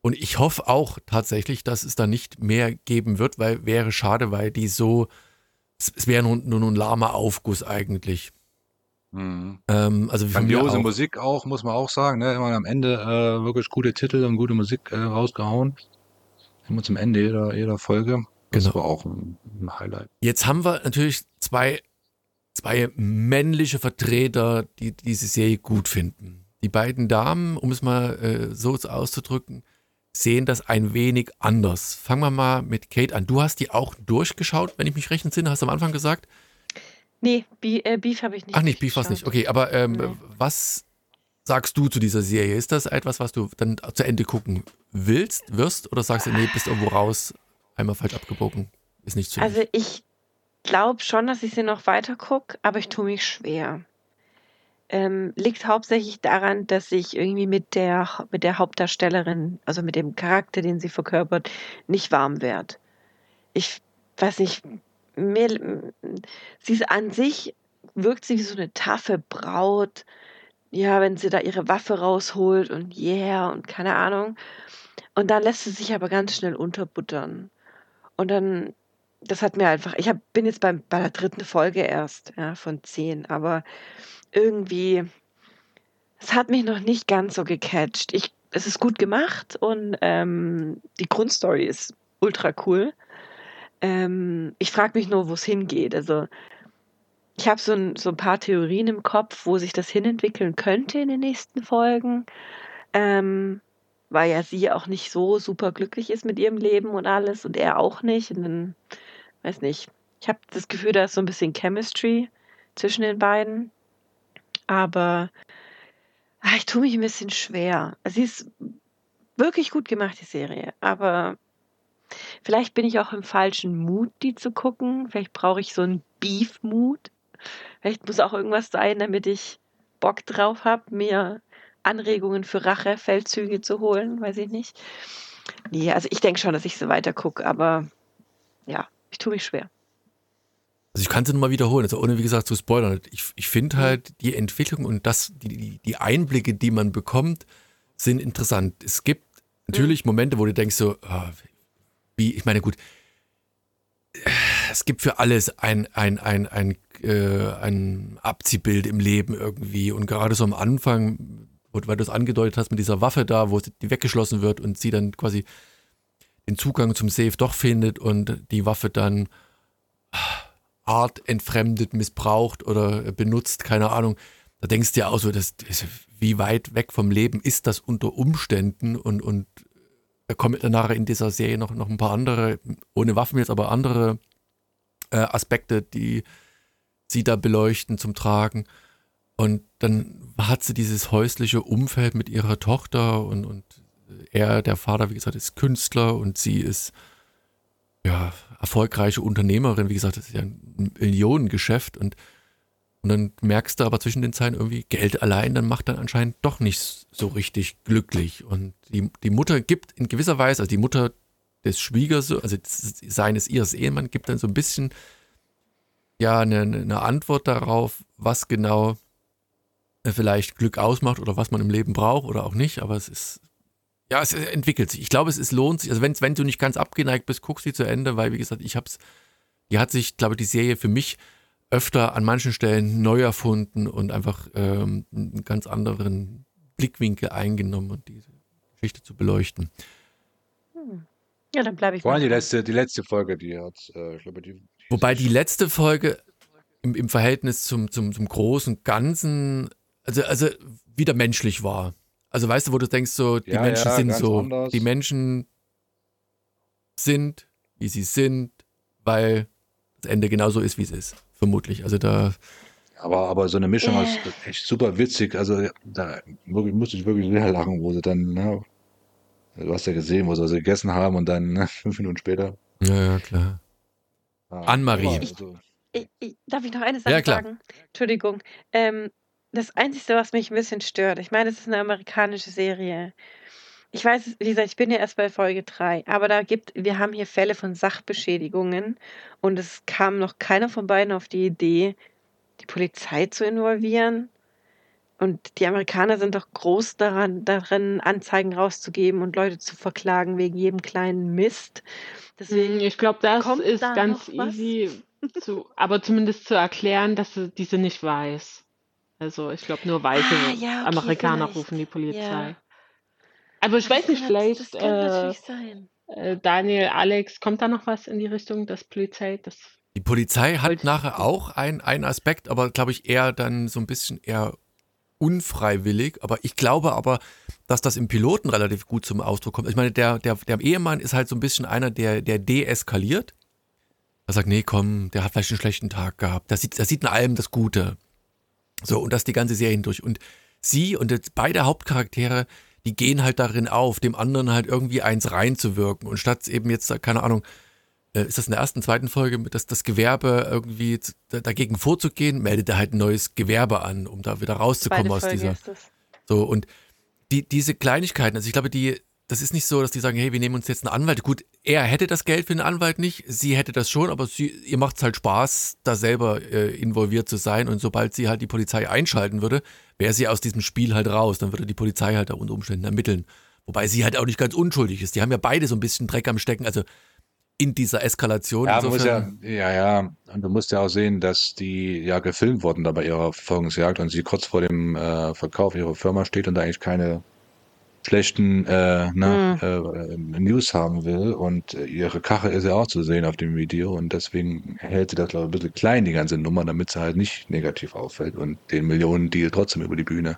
Und ich hoffe auch tatsächlich, dass es da nicht mehr geben wird, weil wäre schade, weil die so, es, es wäre nur, nur ein lahmer Aufguss eigentlich. Mhm. Ähm, also Grandiose auch. Musik auch, muss man auch sagen. Ne? Immer am Ende äh, wirklich gute Titel und gute Musik äh, rausgehauen. Immer zum Ende jeder, jeder Folge. Das Genau. war auch ein, ein Highlight. Jetzt haben wir natürlich zwei, zwei männliche Vertreter, die diese Serie gut finden. Die beiden Damen, um es mal äh, so auszudrücken, sehen das ein wenig anders. Fangen wir mal mit Kate an. Du hast die auch durchgeschaut, wenn ich mich recht entsinne, hast du am Anfang gesagt? Nee, Be äh, Beef habe ich nicht. Ach nicht, Beef war's nicht. Okay, aber ähm, Nee. was sagst du zu dieser Serie? Ist das etwas, was du dann zu Ende gucken willst, wirst? Oder sagst du, nee, bist irgendwo raus, einmal falsch abgebogen? Ist nicht zu Also ich glaube schon, dass ich sie noch weiter gucke, aber ich tue mich schwer. Ähm, liegt hauptsächlich daran, dass ich irgendwie mit der, mit der Hauptdarstellerin, also mit dem Charakter, den sie verkörpert, nicht warm werde. Ich weiß nicht, mir, sie ist an sich, wirkt sie wie so eine taffe Braut. Ja, wenn sie da ihre Waffe rausholt und yeah und keine Ahnung. Und dann lässt sie sich aber ganz schnell unterbuttern. Und dann das hat mir einfach, ich hab, bin jetzt beim, bei der dritten Folge erst, ja, von zehn, aber irgendwie, es hat mich noch nicht ganz so gecatcht. Ich, es ist gut gemacht und ähm, die Grundstory ist ultra cool. Ähm, ich frage mich nur, wo es hingeht. Also, ich habe so ein, so ein paar Theorien im Kopf, wo sich das hinentwickeln könnte in den nächsten Folgen. Ähm, weil ja sie auch nicht so super glücklich ist mit ihrem Leben und alles und er auch nicht. Und dann, weiß nicht, ich habe das Gefühl, da ist so ein bisschen Chemistry zwischen den beiden. Aber ah, ich tue mich ein bisschen schwer. Sie ist wirklich gut gemacht, die Serie. Aber vielleicht bin ich auch im falschen Mut, die zu gucken. Vielleicht brauche ich so einen Beef-Mut. Vielleicht muss auch irgendwas sein, damit ich Bock drauf habe, mir Anregungen für Rachefeldzüge zu holen, weiß ich nicht. Nee, also ich denke schon, dass ich so weiter gucke, aber ja, ich tue mich schwer. Also ich kann es nur mal wiederholen, also ohne wie gesagt zu spoilern. Ich, ich finde halt die Entwicklung und das, die, die, Einblicke, die man bekommt, sind interessant. Es gibt natürlich Momente, wo du denkst so, ah, wie, ich meine, gut, es gibt für alles ein, ein, ein, ein, äh, ein Abziehbild im Leben irgendwie. Und gerade so am Anfang, weil du es angedeutet hast mit dieser Waffe da, wo die weggeschlossen wird und sie dann quasi den Zugang zum Safe doch findet und die Waffe dann Art entfremdet, missbraucht oder benutzt, keine Ahnung. Da denkst du ja auch so, das, das, wie weit weg vom Leben ist das unter Umständen und, und da kommen dann nachher in dieser Serie noch, noch ein paar andere, ohne Waffen jetzt, aber andere äh, Aspekte, die sie da beleuchten, zum Tragen. Und dann hat sie dieses häusliche Umfeld mit ihrer Tochter und, und er, der Vater, wie gesagt, ist Künstler und sie ist ja erfolgreiche Unternehmerin. Wie gesagt, das ist ja ein Millionengeschäft und, und dann merkst du aber zwischen den Zeilen irgendwie, Geld allein, dann macht dann anscheinend doch nicht so richtig glücklich. Und die, die Mutter gibt in gewisser Weise, also die Mutter des Schwiegers, also seines ihres Ehemanns, gibt dann so ein bisschen ja eine, eine Antwort darauf, was genau vielleicht Glück ausmacht oder was man im Leben braucht oder auch nicht, aber es ist ja, es entwickelt sich. Ich glaube, es ist, lohnt sich. Also wenn, wenn du nicht ganz abgeneigt bist, guck sie zu Ende, weil wie gesagt, ich hab's, die hat sich, glaube ich, die Serie für mich öfter an manchen Stellen neu erfunden und einfach ähm, einen ganz anderen Blickwinkel eingenommen und diese Geschichte zu beleuchten. Hm. Ja, dann bleibe ich Vor allem die letzte, die letzte Folge, die hat, äh, ich glaube, die, die Wobei die letzte Folge im, im Verhältnis zum, zum, zum großen Ganzen, also, also wieder menschlich war. Also weißt du, wo du denkst, so, die Ja, Menschen ja, sind so, anders. die Menschen sind, wie sie sind, weil das Ende genauso ist, wie es ist. Vermutlich. Also da, Aber, aber so eine Mischung Äh. ist echt super witzig. Also da wirklich, musste ich wirklich sehr lachen, wo sie dann, ne, du hast ja gesehen, wo sie was gegessen haben und dann ne, *laughs* fünf Minuten später. ja, ja, klar. Ah, Anne-Marie. Also, Ich, ich, darf ich noch eine Sache Ja, klar. sagen? Entschuldigung. Ähm, das Einzige, was mich ein bisschen stört, ich meine, es ist eine amerikanische Serie. Ich weiß, wie gesagt, ich bin ja erst bei Folge 3, aber da gibt, wir haben hier Fälle von Sachbeschädigungen und es kam noch keiner von beiden auf die Idee, die Polizei zu involvieren. Und die Amerikaner sind doch groß daran, darin, Anzeigen rauszugeben und Leute zu verklagen wegen jedem kleinen Mist. Deswegen Hm, Ich glaube, das Kommt ist da ganz easy zu, aber zumindest zu erklären, dass sie diese nicht weiß. Also ich glaube, nur weiße Ah, ja, okay, Amerikaner vielleicht. rufen die Polizei. Ja. Aber ich Das weiß nicht, vielleicht Das kann äh, äh, Daniel, Alex, kommt da noch was in die Richtung, das Polizei? Das Die Polizei hat nachher auch ein- einen Aspekt, aber glaube ich eher dann so ein bisschen eher unfreiwillig. Aber ich glaube aber, dass das im Piloten relativ gut zum Ausdruck kommt. Ich meine, der, der, der Ehemann ist halt so ein bisschen einer, der, der deeskaliert. Er sagt, nee, komm, der hat vielleicht einen schlechten Tag gehabt. Der sieht, der sieht in allem das Gute. So, und das die ganze Serie hindurch. Und sie und jetzt beide Hauptcharaktere, die gehen halt darin auf, dem anderen halt irgendwie eins reinzuwirken. Und statt eben jetzt, keine Ahnung, äh, ist das in der ersten, zweiten Folge, dass das Gewerbe irgendwie dagegen vorzugehen, meldet er halt ein neues Gewerbe an, um da wieder rauszukommen aus dieser. So, und die, diese Kleinigkeiten, also ich glaube, die, das ist nicht so, dass die sagen, hey, wir nehmen uns jetzt einen Anwalt. Gut, er hätte das Geld für einen Anwalt nicht, sie hätte das schon, aber sie, ihr macht es halt Spaß, da selber äh, involviert zu sein. Und sobald sie halt die Polizei einschalten würde, wäre sie aus diesem Spiel halt raus. Dann würde die Polizei halt da unter Umständen ermitteln. Wobei sie halt auch nicht ganz unschuldig ist. Die haben ja beide so ein bisschen Dreck am Stecken, also in dieser Eskalation. Ja, muss ja, ja, ja, und du musst ja auch sehen, dass die ja gefilmt wurden da bei ihrer Verfolgungsjagd und sie kurz vor dem äh, Verkauf ihrer Firma steht und da eigentlich keine schlechten äh, ne, äh, News haben will und äh, ihre Kache ist ja auch zu sehen auf dem Video und deswegen hält sie das glaube ich ein bisschen klein, die ganze Nummer, damit sie halt nicht negativ auffällt und den Millionen-Deal trotzdem über die Bühne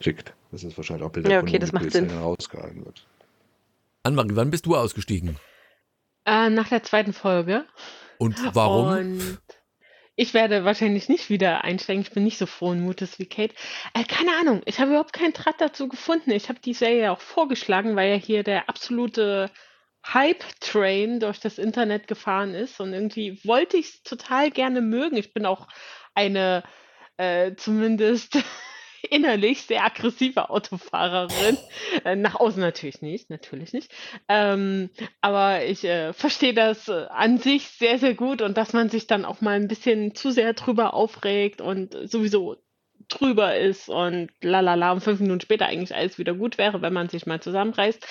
schickt. Das ist wahrscheinlich auch Bild Ja, okay, das macht Sinn. dann rausgehalten wird. Annemarie, wann bist du ausgestiegen? äh, nach der zweiten Folge. Und warum? Und ich werde wahrscheinlich nicht wieder einsteigen. Ich bin nicht so frohen Mutes wie Kate. Äh, keine Ahnung. Ich habe überhaupt keinen Draht dazu gefunden. Ich habe die Serie auch vorgeschlagen, weil ja hier der absolute Hype-Train durch das Internet gefahren ist. Und irgendwie wollte ich es total gerne mögen. Ich bin auch eine äh, zumindest innerlich sehr aggressive Autofahrerin. Äh, nach außen natürlich nicht, natürlich nicht. Ähm, aber ich äh, verstehe das äh, an sich sehr, sehr gut und dass man sich dann auch mal ein bisschen zu sehr drüber aufregt und sowieso drüber ist und lalala und fünf Minuten später eigentlich alles wieder gut wäre, wenn man sich mal zusammenreißt,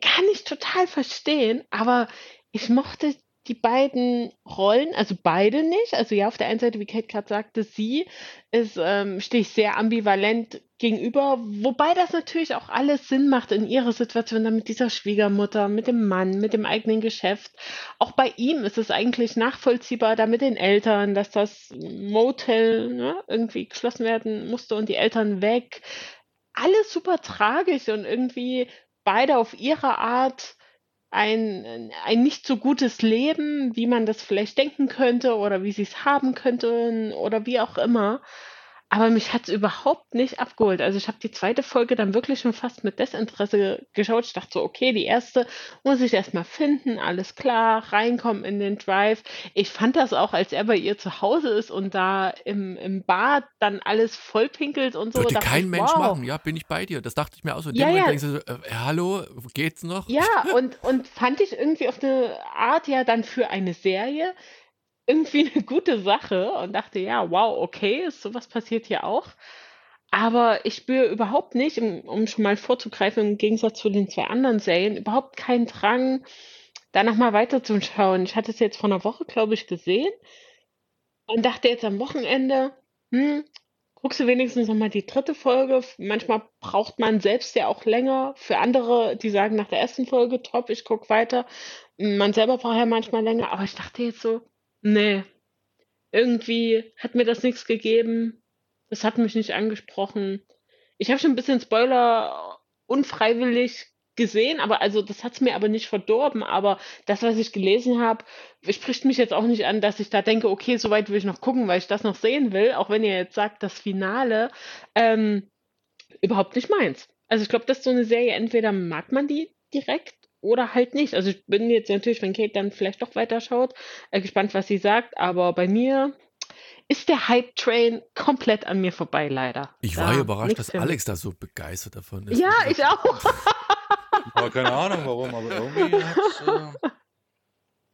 kann ich total verstehen, aber ich mochte die beiden Rollen, also beide nicht. Also ja, auf der einen Seite, wie Kate gerade sagte, sie ist, ähm, stehe ich sehr ambivalent gegenüber, wobei das natürlich auch alles Sinn macht in ihrer Situation, dann mit dieser Schwiegermutter, mit dem Mann, mit dem eigenen Geschäft. Auch bei ihm ist es eigentlich nachvollziehbar, da mit den Eltern, dass das Motel ne, irgendwie geschlossen werden musste und die Eltern weg. Alles super tragisch und irgendwie beide auf ihre Art ein, ein nicht so gutes Leben, wie man das vielleicht denken könnte oder wie sie es haben könnten oder wie auch immer. Aber mich hat es überhaupt nicht abgeholt. Also ich habe die zweite Folge dann wirklich schon fast mit Desinteresse geschaut. Ich dachte so, okay, die erste muss ich erstmal finden, alles klar, reinkommen in den Drive. Ich fand das auch, als er bei ihr zu Hause ist und da im, im Bad dann alles vollpinkelt und so. Würde kein ich, Mensch wow. machen, ja, bin ich bei dir. Das dachte ich mir auch so. In dem Ja, Moment denkst du so, äh, hallo, geht's noch? Ja, *laughs* und, und fand ich irgendwie auf eine Art ja dann für eine Serie irgendwie eine gute Sache und dachte, ja, wow, okay, ist sowas passiert hier auch. Aber ich spüre überhaupt nicht, um, um schon mal vorzugreifen, im Gegensatz zu den zwei anderen Serien, überhaupt keinen Drang, da nochmal weiterzuschauen. Ich hatte es jetzt vor einer Woche, glaube ich, gesehen und dachte jetzt am Wochenende, hm, guckst du wenigstens nochmal die dritte Folge. Manchmal braucht man selbst ja auch länger. Für andere, die sagen nach der ersten Folge, top, ich gucke weiter. Man selber braucht ja manchmal länger. Aber ich dachte jetzt so, nee, irgendwie hat mir das nichts gegeben. Das hat mich nicht angesprochen. Ich habe schon ein bisschen Spoiler unfreiwillig gesehen, aber also das hat es mir aber nicht verdorben. Aber das, was ich gelesen habe, spricht mich jetzt auch nicht an, dass ich da denke, okay, soweit will ich noch gucken, weil ich das noch sehen will. Auch wenn ihr jetzt sagt, das Finale ähm, überhaupt nicht meins. Also ich glaube, das ist so eine Serie, entweder mag man die direkt oder halt nicht. Also ich bin jetzt natürlich, wenn Kate dann vielleicht doch weiterschaut, äh, gespannt, was sie sagt. Aber bei mir ist der Hype-Train komplett an mir vorbei, leider. Ich war ja überrascht, dass. Alex da so begeistert davon ist. Ja, ich auch. Aber keine Ahnung warum, aber irgendwie äh,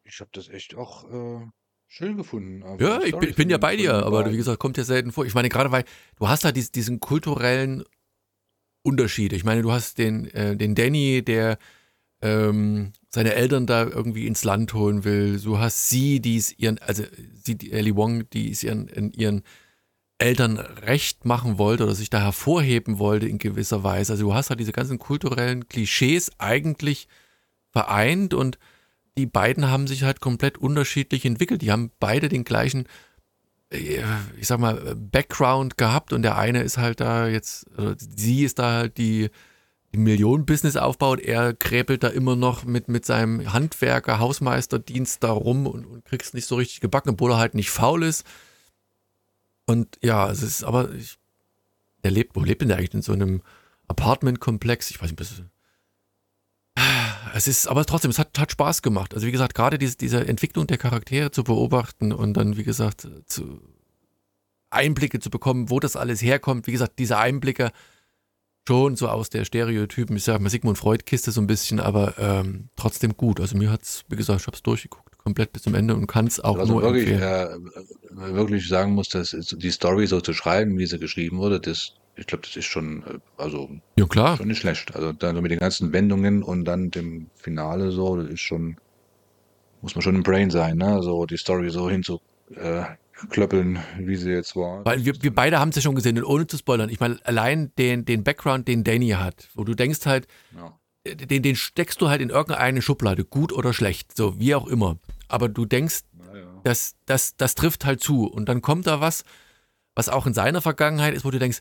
ich habe das echt auch äh, schön gefunden. Also Ja, ich bin, ich bin ja bei dir, aber wie beiden. gesagt, kommt ja selten vor. Ich meine, gerade weil du hast da dies, diesen kulturellen Unterschied. Ich meine, du hast den, äh, den Danny, der ähm, seine Eltern da irgendwie ins Land holen will. Du hast sie, die es ihren, also sie, Ellie Wong, die es ihren, in ihren Eltern recht machen wollte oder sich da hervorheben wollte in gewisser Weise. Also du hast halt diese ganzen kulturellen Klischees eigentlich vereint und die beiden haben sich halt komplett unterschiedlich entwickelt. Die haben beide den gleichen, äh, ich sag mal, Background gehabt und der eine ist halt da jetzt, oder sie ist da halt die, die Millionen-Business aufbaut. Er kräbelt da immer noch mit, mit seinem Handwerker, Hausmeisterdienst da rum und, und kriegst nicht so richtig gebacken, obwohl er halt nicht faul ist. Und ja, es ist aber, ich, der lebt, wo lebt denn der eigentlich? In so einem Apartmentkomplex? Ich weiß nicht, bis, es ist, aber trotzdem, es hat, hat Spaß gemacht. Also wie gesagt, gerade diese, diese Entwicklung der Charaktere zu beobachten und dann, wie gesagt, zu Einblicke zu bekommen, wo das alles herkommt. Wie gesagt, diese Einblicke schon so aus der Stereotypen, ich sag mal Sigmund Freud-Kiste so ein bisschen, aber ähm, trotzdem gut. Also mir hat's, wie gesagt, ich hab's durchgeguckt, komplett bis zum Ende und kann's auch Also nur wirklich, empfehlen. äh, wirklich sagen muss, dass die Story so zu schreiben, wie sie geschrieben wurde, das, ich glaube, das ist schon, äh, also Ja, klar. schon nicht schlecht. Also dann so mit den ganzen Wendungen und dann dem Finale so, das ist schon, muss man schon im Brain sein, ne? So die Story so hinzuklöppeln, wie sie jetzt war. Weil wir, wir beide haben es ja schon gesehen und ohne zu spoilern. Ich meine, allein den, den Background, den Danny hat, wo du denkst halt, Ja. den, den steckst du halt in irgendeine Schublade, gut oder schlecht, so wie auch immer. Aber du denkst, Naja. das, das, das trifft halt zu. Und dann kommt da was, was auch in seiner Vergangenheit ist, wo du denkst,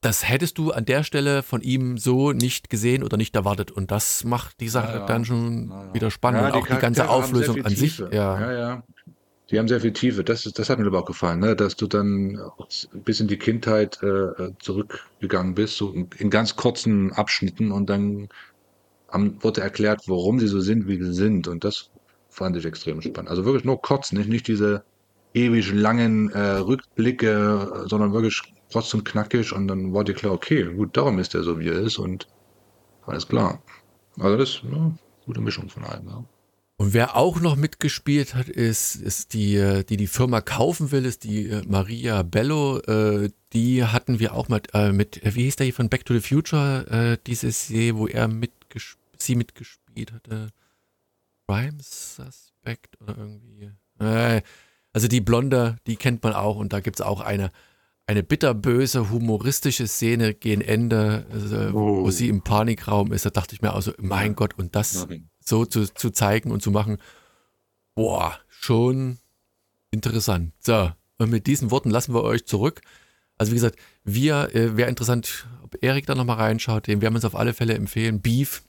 das hättest du an der Stelle von ihm so nicht gesehen oder nicht erwartet. Und das macht die Sache Ja, ja. dann schon Ja, ja. wieder spannend. Ja, und auch die ganze Auflösung an sich. Tiefe. Ja. ja, ja. Die haben sehr viel Tiefe. Das, das hat mir aber auch gefallen, ne? dass du dann bis in die Kindheit äh, zurückgegangen bist, so in, in ganz kurzen Abschnitten und dann haben, wurde erklärt, warum sie so sind, wie sie sind. Und das fand ich extrem spannend. Also wirklich nur kurz, nicht, nicht diese ewig langen äh, Rückblicke, sondern wirklich kurz und knackig und dann war dir klar, okay, gut, darum ist er so, wie er ist und alles klar. Also das ist eine gute Mischung von allem. Ja. Und wer auch noch mitgespielt hat, ist, ist die, äh, die die Firma kaufen will, ist die äh, Maria Bello. Äh, die hatten wir auch mit, äh, mit äh, wie hieß der hier von Back to the Future, äh, dieses Serie, wo er mitgesp sie mitgespielt hatte. Crime Suspect oder irgendwie. Also die Blonde, die kennt man auch und da gibt es auch eine, eine bitterböse, humoristische Szene gegen Ende, also, wo Oh. sie im Panikraum ist. Da dachte ich mir also, mein Gott, und das so zu, zu zeigen und zu machen, boah, schon interessant. So, und mit diesen Worten lassen wir euch zurück. Also wie gesagt, wir, äh, wäre interessant, ob Erik da nochmal reinschaut, den werden wir uns auf alle Fälle empfehlen. Beef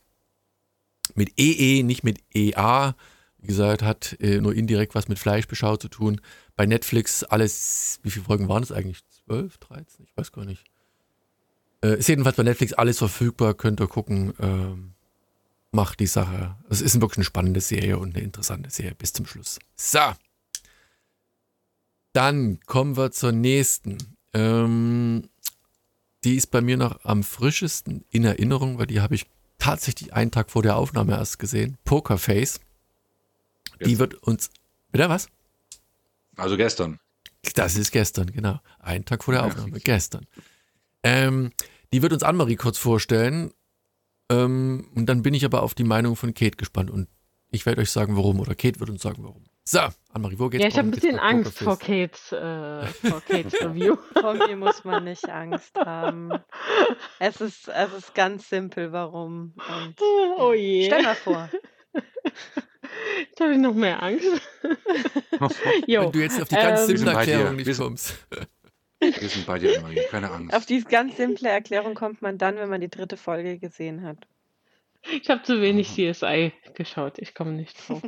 Mit EE, nicht mit EA. Wie gesagt, hat äh, nur indirekt was mit Fleischbeschau zu tun. Bei Netflix alles, wie viele Folgen waren es eigentlich? 12, 13? Ich weiß gar nicht. Äh, ist jedenfalls bei Netflix alles verfügbar, könnt ihr gucken. Ähm, macht die Sache. Es ist wirklich eine spannende Serie und eine interessante Serie bis zum Schluss. So. Dann kommen wir zur nächsten. Ähm, die ist bei mir noch am frischesten in Erinnerung, weil die habe ich tatsächlich einen Tag vor der Aufnahme erst gesehen. Pokerface. Die wird uns. Bitte was? Also gestern. Das ist gestern, genau. Einen Tag vor der Aufnahme, gestern. Ähm, die wird uns Annemarie kurz vorstellen. Ähm, und dann bin ich aber auf die Meinung von Kate gespannt. Und ich werde euch sagen, warum. Oder Kate wird uns sagen, warum. So, Annemarie, wo geht's? Ja, ich habe ein bisschen Angst vor? Kates, äh, vor *laughs* Kates Review. Vor mir muss man nicht Angst haben. Es ist, es ist ganz simpel, warum. Und Oh ja. je. Stell mal vor. Jetzt habe ich noch mehr Angst. *laughs* Wenn du jetzt auf die ganz ähm, simple. Erklärung nicht kommst. *laughs* Wir sind bei dir, Marie. Keine Angst. Auf diese ganz simple Erklärung kommt man dann, wenn man die dritte Folge gesehen hat. Ich habe zu wenig CSI geschaut, ich komme nicht drauf.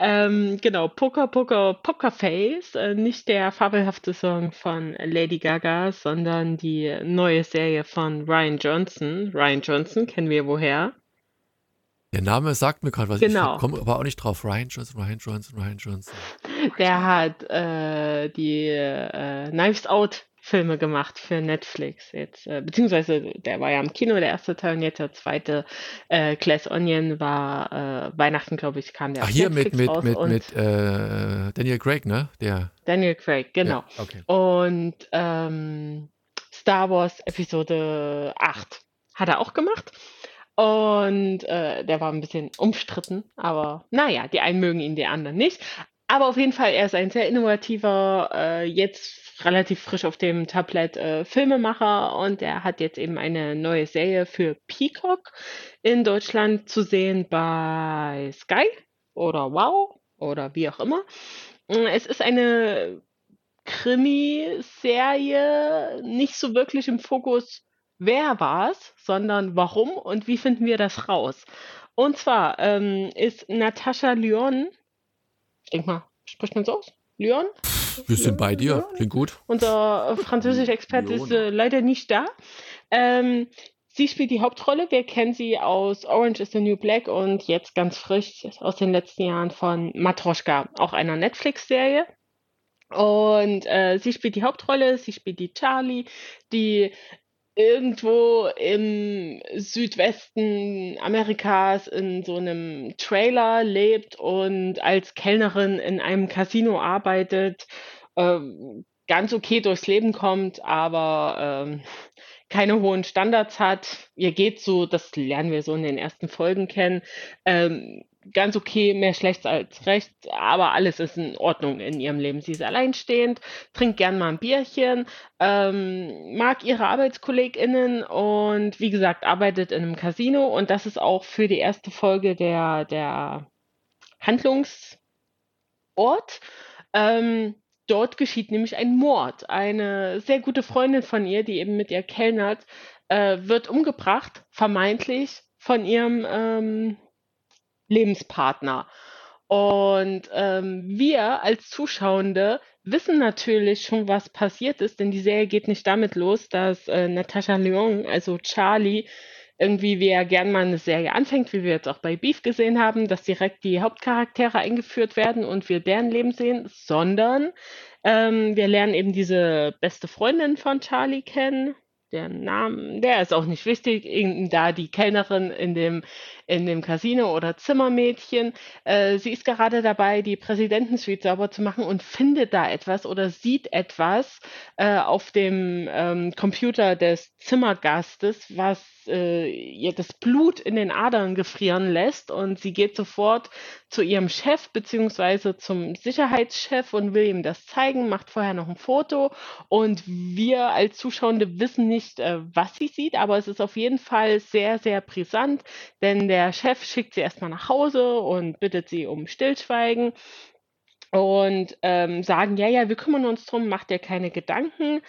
ähm, genau, Poker, Poker, Pokerface, äh, nicht der fabelhafte Song von Lady Gaga, sondern die neue Serie von Ryan Johnson. Ryan Johnson kennen wir woher? Der Name sagt mir gerade was. Genau. Ich komme aber auch nicht drauf. Ryan Johnson, Ryan Johnson, Ryan Johnson. Der hat äh, die äh, Knives Out Filme gemacht für Netflix jetzt, äh, beziehungsweise der war ja im Kino, der erste Teil und jetzt der zweite äh, Glass Onion war äh, Weihnachten, glaube ich, kam der Ach, hier mit, Netflix mit, mit, und mit äh, Daniel Craig, ne? Der. Daniel Craig, genau. Ja, okay. Und ähm, Star Wars Episode 8 hat er auch gemacht. Und äh, der war ein bisschen umstritten, aber naja, die einen mögen ihn, die anderen nicht. Aber auf jeden Fall, er ist ein sehr innovativer, äh, jetzt relativ frisch auf dem Tablet äh, Filmemacher und er hat jetzt eben eine neue Serie für Peacock in Deutschland zu sehen bei Sky oder Wow oder wie auch immer. Es ist eine Krimiserie, nicht so wirklich im Fokus, wer war's, sondern warum und wie finden wir das raus. Und zwar ähm, ist Natascha Lyon, ich denke mal, spricht man so aus? Lyon? Wir sind bei dir. Klingt gut. Unser äh, Französisch-Experte ist Lyon. äh, leider nicht da. Ähm, sie spielt die Hauptrolle. Wir kennen sie aus Orange is the New Black und jetzt ganz frisch aus den letzten Jahren von Matroschka, auch einer Netflix-Serie. Und äh, sie spielt die Hauptrolle, sie spielt die Charlie, die irgendwo im Südwesten Amerikas in so einem Trailer lebt und als Kellnerin in einem Casino arbeitet, ähm, ganz okay durchs Leben kommt, aber ähm, keine hohen Standards hat. Ihr geht so, das lernen wir so in den ersten Folgen kennen, ähm, ganz okay, mehr schlecht als recht, aber alles ist in Ordnung in ihrem Leben. Sie ist alleinstehend, trinkt gern mal ein Bierchen, ähm, mag ihre ArbeitskollegInnen und wie gesagt, arbeitet in einem Casino und das ist auch für die erste Folge der, der Handlungsort. Ähm, dort geschieht nämlich ein Mord. Eine sehr gute Freundin von ihr, die eben mit ihr kellnert, äh, wird umgebracht, vermeintlich von ihrem ähm, Lebenspartner. Und ähm, wir als Zuschauende wissen natürlich schon, was passiert ist, denn die Serie geht nicht damit los, dass äh, Natascha Lyon, also Charlie, irgendwie, wie er gern mal eine Serie anfängt, wie wir jetzt auch bei Beef gesehen haben, dass direkt die Hauptcharaktere eingeführt werden und wir deren Leben sehen, sondern ähm, wir lernen eben diese beste Freundin von Charlie kennen. Der Name, der ist auch nicht wichtig, da die Kellnerin in dem, in dem Casino oder Zimmermädchen. Äh, sie ist gerade dabei, die Präsidentensuite sauber zu machen und findet da etwas oder sieht etwas äh, auf dem ähm, Computer des Zimmergastes, was äh, ihr das Blut in den Adern gefrieren lässt und sie geht sofort zu ihrem Chef beziehungsweise zum Sicherheitschef und will ihm das zeigen, macht vorher noch ein Foto und wir als Zuschauende wissen nicht, äh, was sie sieht, aber es ist auf jeden Fall sehr, sehr brisant, denn der Chef schickt sie erstmal nach Hause und bittet sie um Stillschweigen und ähm, sagen, ja, ja, wir kümmern uns drum, macht dir keine Gedanken.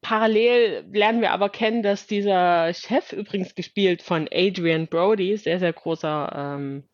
parallel lernen wir aber kennen, dass dieser Chef, übrigens gespielt von Adrian Brody, sehr, sehr großer ähm,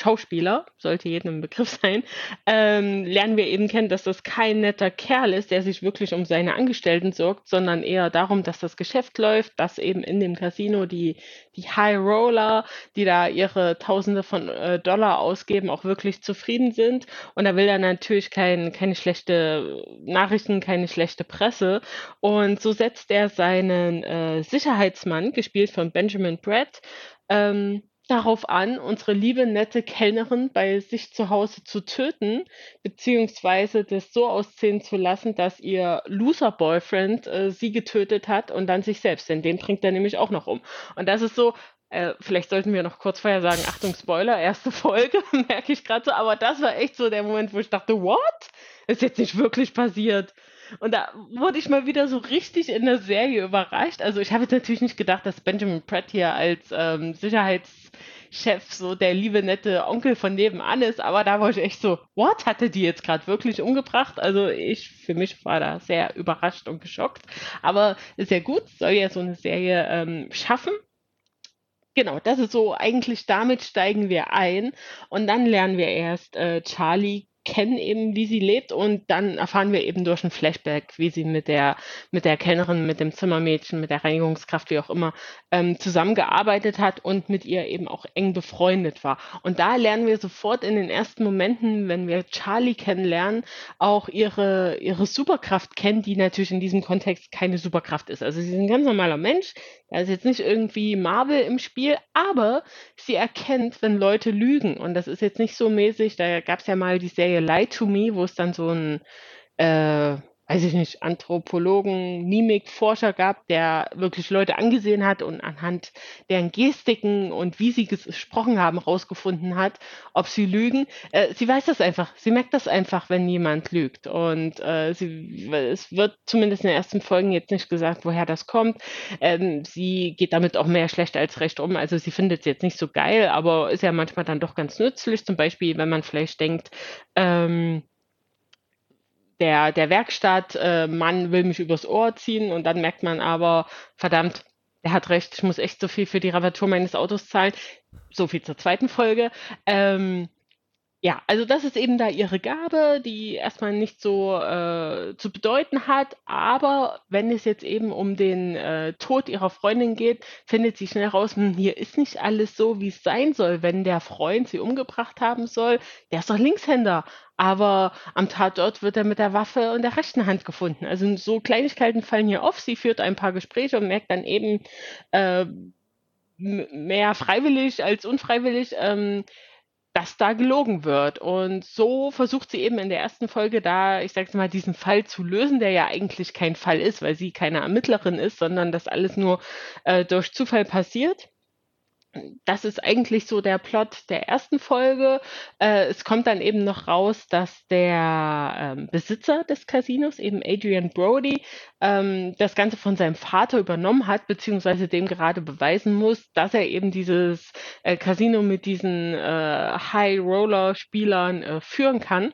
Schauspieler, sollte jedem ein Begriff sein, ähm, lernen wir eben kennen, dass das kein netter Kerl ist, der sich wirklich um seine Angestellten sorgt, sondern eher darum, dass das Geschäft läuft, dass eben in dem Casino die, die High Roller, die da ihre Tausende von äh, Dollar ausgeben, auch wirklich zufrieden sind. Und da will er natürlich kein, keine schlechte Nachrichten, keine schlechte Presse. Und so setzt er seinen äh, Sicherheitsmann, gespielt von Benjamin Brett, ähm, darauf an, unsere liebe, nette Kellnerin bei sich zu Hause zu töten, beziehungsweise das so aussehen zu lassen, dass ihr Loser-Boyfriend äh, sie getötet hat und dann sich selbst, denn den bringt er nämlich auch noch um. Und das ist so, äh, vielleicht sollten wir noch kurz vorher sagen, Achtung, Spoiler, erste *laughs* Folge, merke ich gerade so, aber das war echt so der Moment, wo ich dachte, what? ist jetzt nicht wirklich passiert. Und da wurde ich mal wieder so richtig in der Serie überrascht. Also ich habe jetzt natürlich nicht gedacht, dass Benjamin Pratt hier als ähm, Sicherheitschef so der liebe, nette Onkel von nebenan ist, aber da war ich echt so, what, hatte die jetzt gerade wirklich umgebracht? Also ich, für mich war da sehr überrascht und geschockt. Aber sehr gut, soll ja so eine Serie ähm, schaffen. Genau, das ist so, eigentlich damit steigen wir ein und dann lernen wir erst äh, Charlie kennen eben, wie sie lebt und dann erfahren wir eben durch ein Flashback, wie sie mit der, mit der Kellnerin, mit dem Zimmermädchen, mit der Reinigungskraft, wie auch immer, ähm, zusammengearbeitet hat und mit ihr eben auch eng befreundet war. Und da lernen wir sofort in den ersten Momenten, wenn wir Charlie kennenlernen, auch ihre, ihre Superkraft kennen, die natürlich in diesem Kontext keine Superkraft ist. Also sie ist ein ganz normaler Mensch, da ist jetzt nicht irgendwie Marvel im Spiel, aber sie erkennt, wenn Leute lügen. Und das ist jetzt nicht so mäßig, da gab es ja mal die Serie Lie to Me, wo es dann so ein äh, weiß ich nicht, Anthropologen, Mimikforscher gab, der wirklich Leute angesehen hat und anhand deren Gestiken und wie sie gesprochen haben, rausgefunden hat, ob sie lügen. Äh, sie weiß das einfach. Sie merkt das einfach, wenn jemand lügt. Und äh, sie, es wird zumindest in den ersten Folgen jetzt nicht gesagt, woher das kommt. Ähm, sie geht damit auch mehr schlecht als recht um. Also sie findet es jetzt nicht so geil, aber ist ja manchmal dann doch ganz nützlich. Zum Beispiel, wenn man vielleicht denkt, ähm, der, der Werkstattmann äh, will mich übers Ohr ziehen und dann merkt man aber, verdammt, er hat recht, ich muss echt so viel für die Reparatur meines Autos zahlen. So viel zur zweiten Folge. Ähm, ja, also das ist eben da ihre Gabe, die erstmal nicht so äh, zu bedeuten hat, aber wenn es jetzt eben um den äh, Tod ihrer Freundin geht, findet sie schnell raus, hm, hier ist nicht alles so, wie es sein soll, wenn der Freund sie umgebracht haben soll, der ist doch Linkshänder, aber am Tatort wird er mit der Waffe und der rechten Hand gefunden. Also so Kleinigkeiten fallen hier auf, sie führt ein paar Gespräche und merkt dann eben äh, mehr freiwillig als unfreiwillig, ähm, dass da gelogen wird. Und so versucht sie eben in der ersten Folge da, ich sag's mal, diesen Fall zu lösen, der ja eigentlich kein Fall ist, weil sie keine Ermittlerin ist, sondern das alles nur äh, durch Zufall passiert das ist eigentlich so der Plot der ersten Folge. Äh, es kommt dann eben noch raus, dass der ähm, Besitzer des Casinos, eben Adrian Brody, ähm, das Ganze von seinem Vater übernommen hat, beziehungsweise dem gerade beweisen muss, dass er eben dieses äh, Casino mit diesen äh, High-Roller-Spielern äh, führen kann.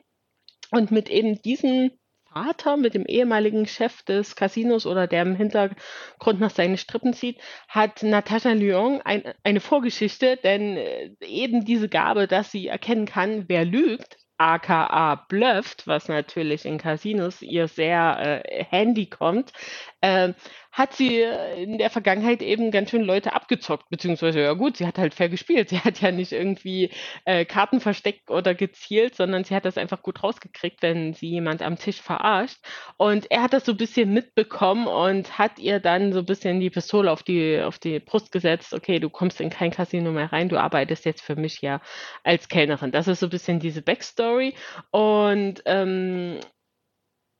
Und mit eben diesen Vater mit dem ehemaligen Chef des Casinos oder der im Hintergrund nach seinen Strippen zieht, hat Natascha Lyon ein, eine Vorgeschichte, denn äh, eben diese Gabe, dass sie erkennen kann, wer lügt, aka blufft, was natürlich in Casinos ihr sehr äh, handy kommt, äh, hat sie in der Vergangenheit eben ganz schön Leute abgezockt, beziehungsweise, ja gut, sie hat halt fair gespielt. *laughs* Sie hat ja nicht irgendwie äh, Karten versteckt oder gezielt, sondern sie hat das einfach gut rausgekriegt, wenn sie jemand am Tisch verarscht. Und er hat das so ein bisschen mitbekommen und hat ihr dann so ein bisschen die Pistole auf die, auf die Brust gesetzt. Okay, du kommst in kein Casino mehr rein, du arbeitest jetzt für mich ja als Kellnerin. Das ist so ein bisschen diese Backstory. Und ähm,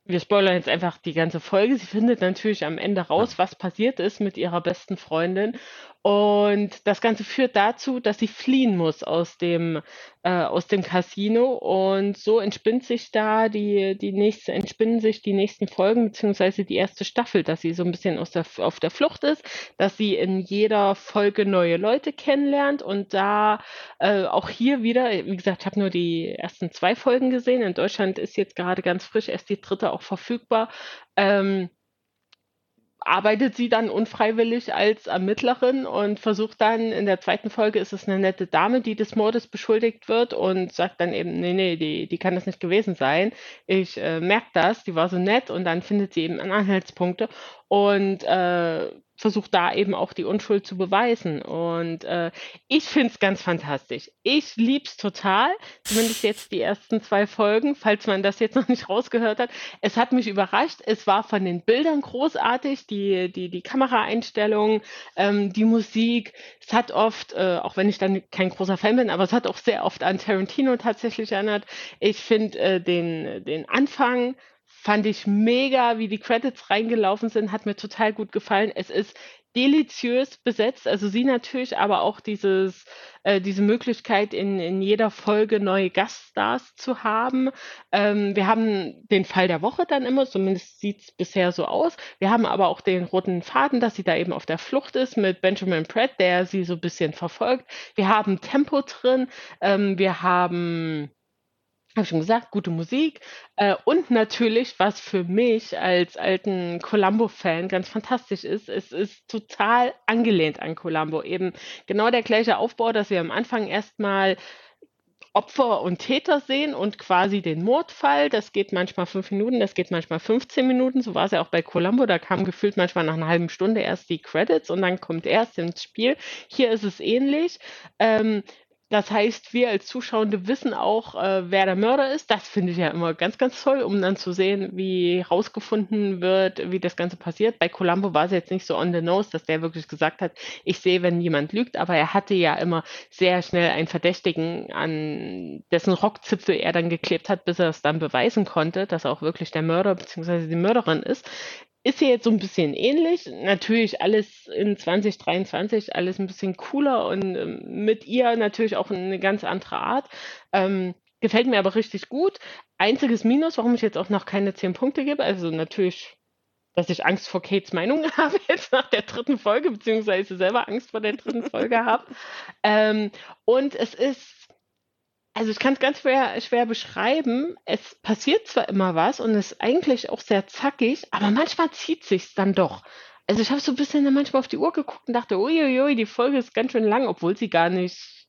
wir spoilern jetzt einfach die ganze Folge. Sie findet natürlich am Ende raus, was passiert ist mit ihrer besten Freundin. Und das Ganze führt dazu, dass sie fliehen muss aus dem, äh, aus dem Casino. Und so entspinnt sich da die, die nächste, entspinnen sich die nächsten Folgen, beziehungsweise die erste Staffel, dass sie so ein bisschen aus der, auf der Flucht ist, dass sie in jeder Folge neue Leute kennenlernt und da äh, auch hier wieder, wie gesagt, ich habe nur die ersten zwei Folgen gesehen. In Deutschland ist jetzt gerade ganz frisch erst die dritte auch verfügbar. Ähm, arbeitet sie dann unfreiwillig als Ermittlerin und versucht dann, in der zweiten Folge ist es eine nette Dame, die des Mordes beschuldigt wird und sagt dann eben, nee, nee, die, die kann das nicht gewesen sein. Ich äh, merke das, die war so nett und dann findet sie eben Anhaltspunkte und äh, versucht da eben auch die Unschuld zu beweisen. Und äh, ich finde es ganz fantastisch. Ich lieb's total, zumindest jetzt die ersten zwei Folgen, falls man das jetzt *laughs* noch nicht rausgehört hat. Es hat mich überrascht. Es war von den Bildern großartig, die, die, die Kameraeinstellungen, ähm, die Musik. Es hat oft, äh, auch wenn ich dann kein großer Fan bin, aber es hat auch sehr oft an Tarantino tatsächlich erinnert. Ich finde äh, den, den Anfang Fand ich mega, wie die Credits reingelaufen sind, hat mir total gut gefallen. Es ist deliziös besetzt, also sie natürlich, aber auch dieses, äh, diese Möglichkeit, in, in jeder Folge neue Gaststars zu haben. Ähm, wir haben den Fall der Woche dann immer, zumindest sieht es bisher so aus. Wir haben aber auch den roten Faden, dass sie da eben auf der Flucht ist mit Benjamin Pratt, der sie so ein bisschen verfolgt. Wir haben Tempo drin, ähm, wir haben habe ich schon gesagt, gute Musik äh, und natürlich, was für mich als alten Columbo-Fan ganz fantastisch ist, es ist total angelehnt an Columbo. Eben genau der gleiche Aufbau, dass wir am Anfang erstmal Opfer und Täter sehen und quasi den Mordfall. Das geht manchmal fünf Minuten, das geht manchmal 15 Minuten. So war es ja auch bei Columbo. Da kam gefühlt manchmal nach einer halben Stunde erst die Credits und dann kommt erst ins Spiel. Hier ist es ähnlich. Ähm, das heißt, wir als Zuschauende wissen auch, äh, wer der Mörder ist. Das finde ich ja immer ganz, ganz toll, um dann zu sehen, wie rausgefunden wird, wie das Ganze passiert. Bei Columbo war es jetzt nicht so on the nose, dass der wirklich gesagt hat, ich sehe, wenn jemand lügt, aber er hatte ja immer sehr schnell einen Verdächtigen, an dessen Rockzipfel er dann geklebt hat, bis er es dann beweisen konnte, dass er auch wirklich der Mörder bzw. die Mörderin ist. Ist hier jetzt so ein bisschen ähnlich. Natürlich alles in 2023, alles ein bisschen cooler und ähm, mit ihr natürlich auch eine ganz andere Art. Ähm, gefällt mir aber richtig gut. Einziges Minus, warum ich jetzt auch noch keine 10 Punkte gebe, also natürlich, dass ich Angst vor Kates Meinung *laughs* habe jetzt nach der dritten Folge, beziehungsweise selber Angst vor der dritten Folge habe. *laughs* Ähm, und es ist also ich kann es ganz schwer, schwer beschreiben. Es passiert zwar immer was und ist eigentlich auch sehr zackig, aber manchmal zieht sich's dann doch. Also ich habe so ein bisschen dann manchmal auf die Uhr geguckt und dachte, uiuiui, die Folge ist ganz schön lang, obwohl sie gar nicht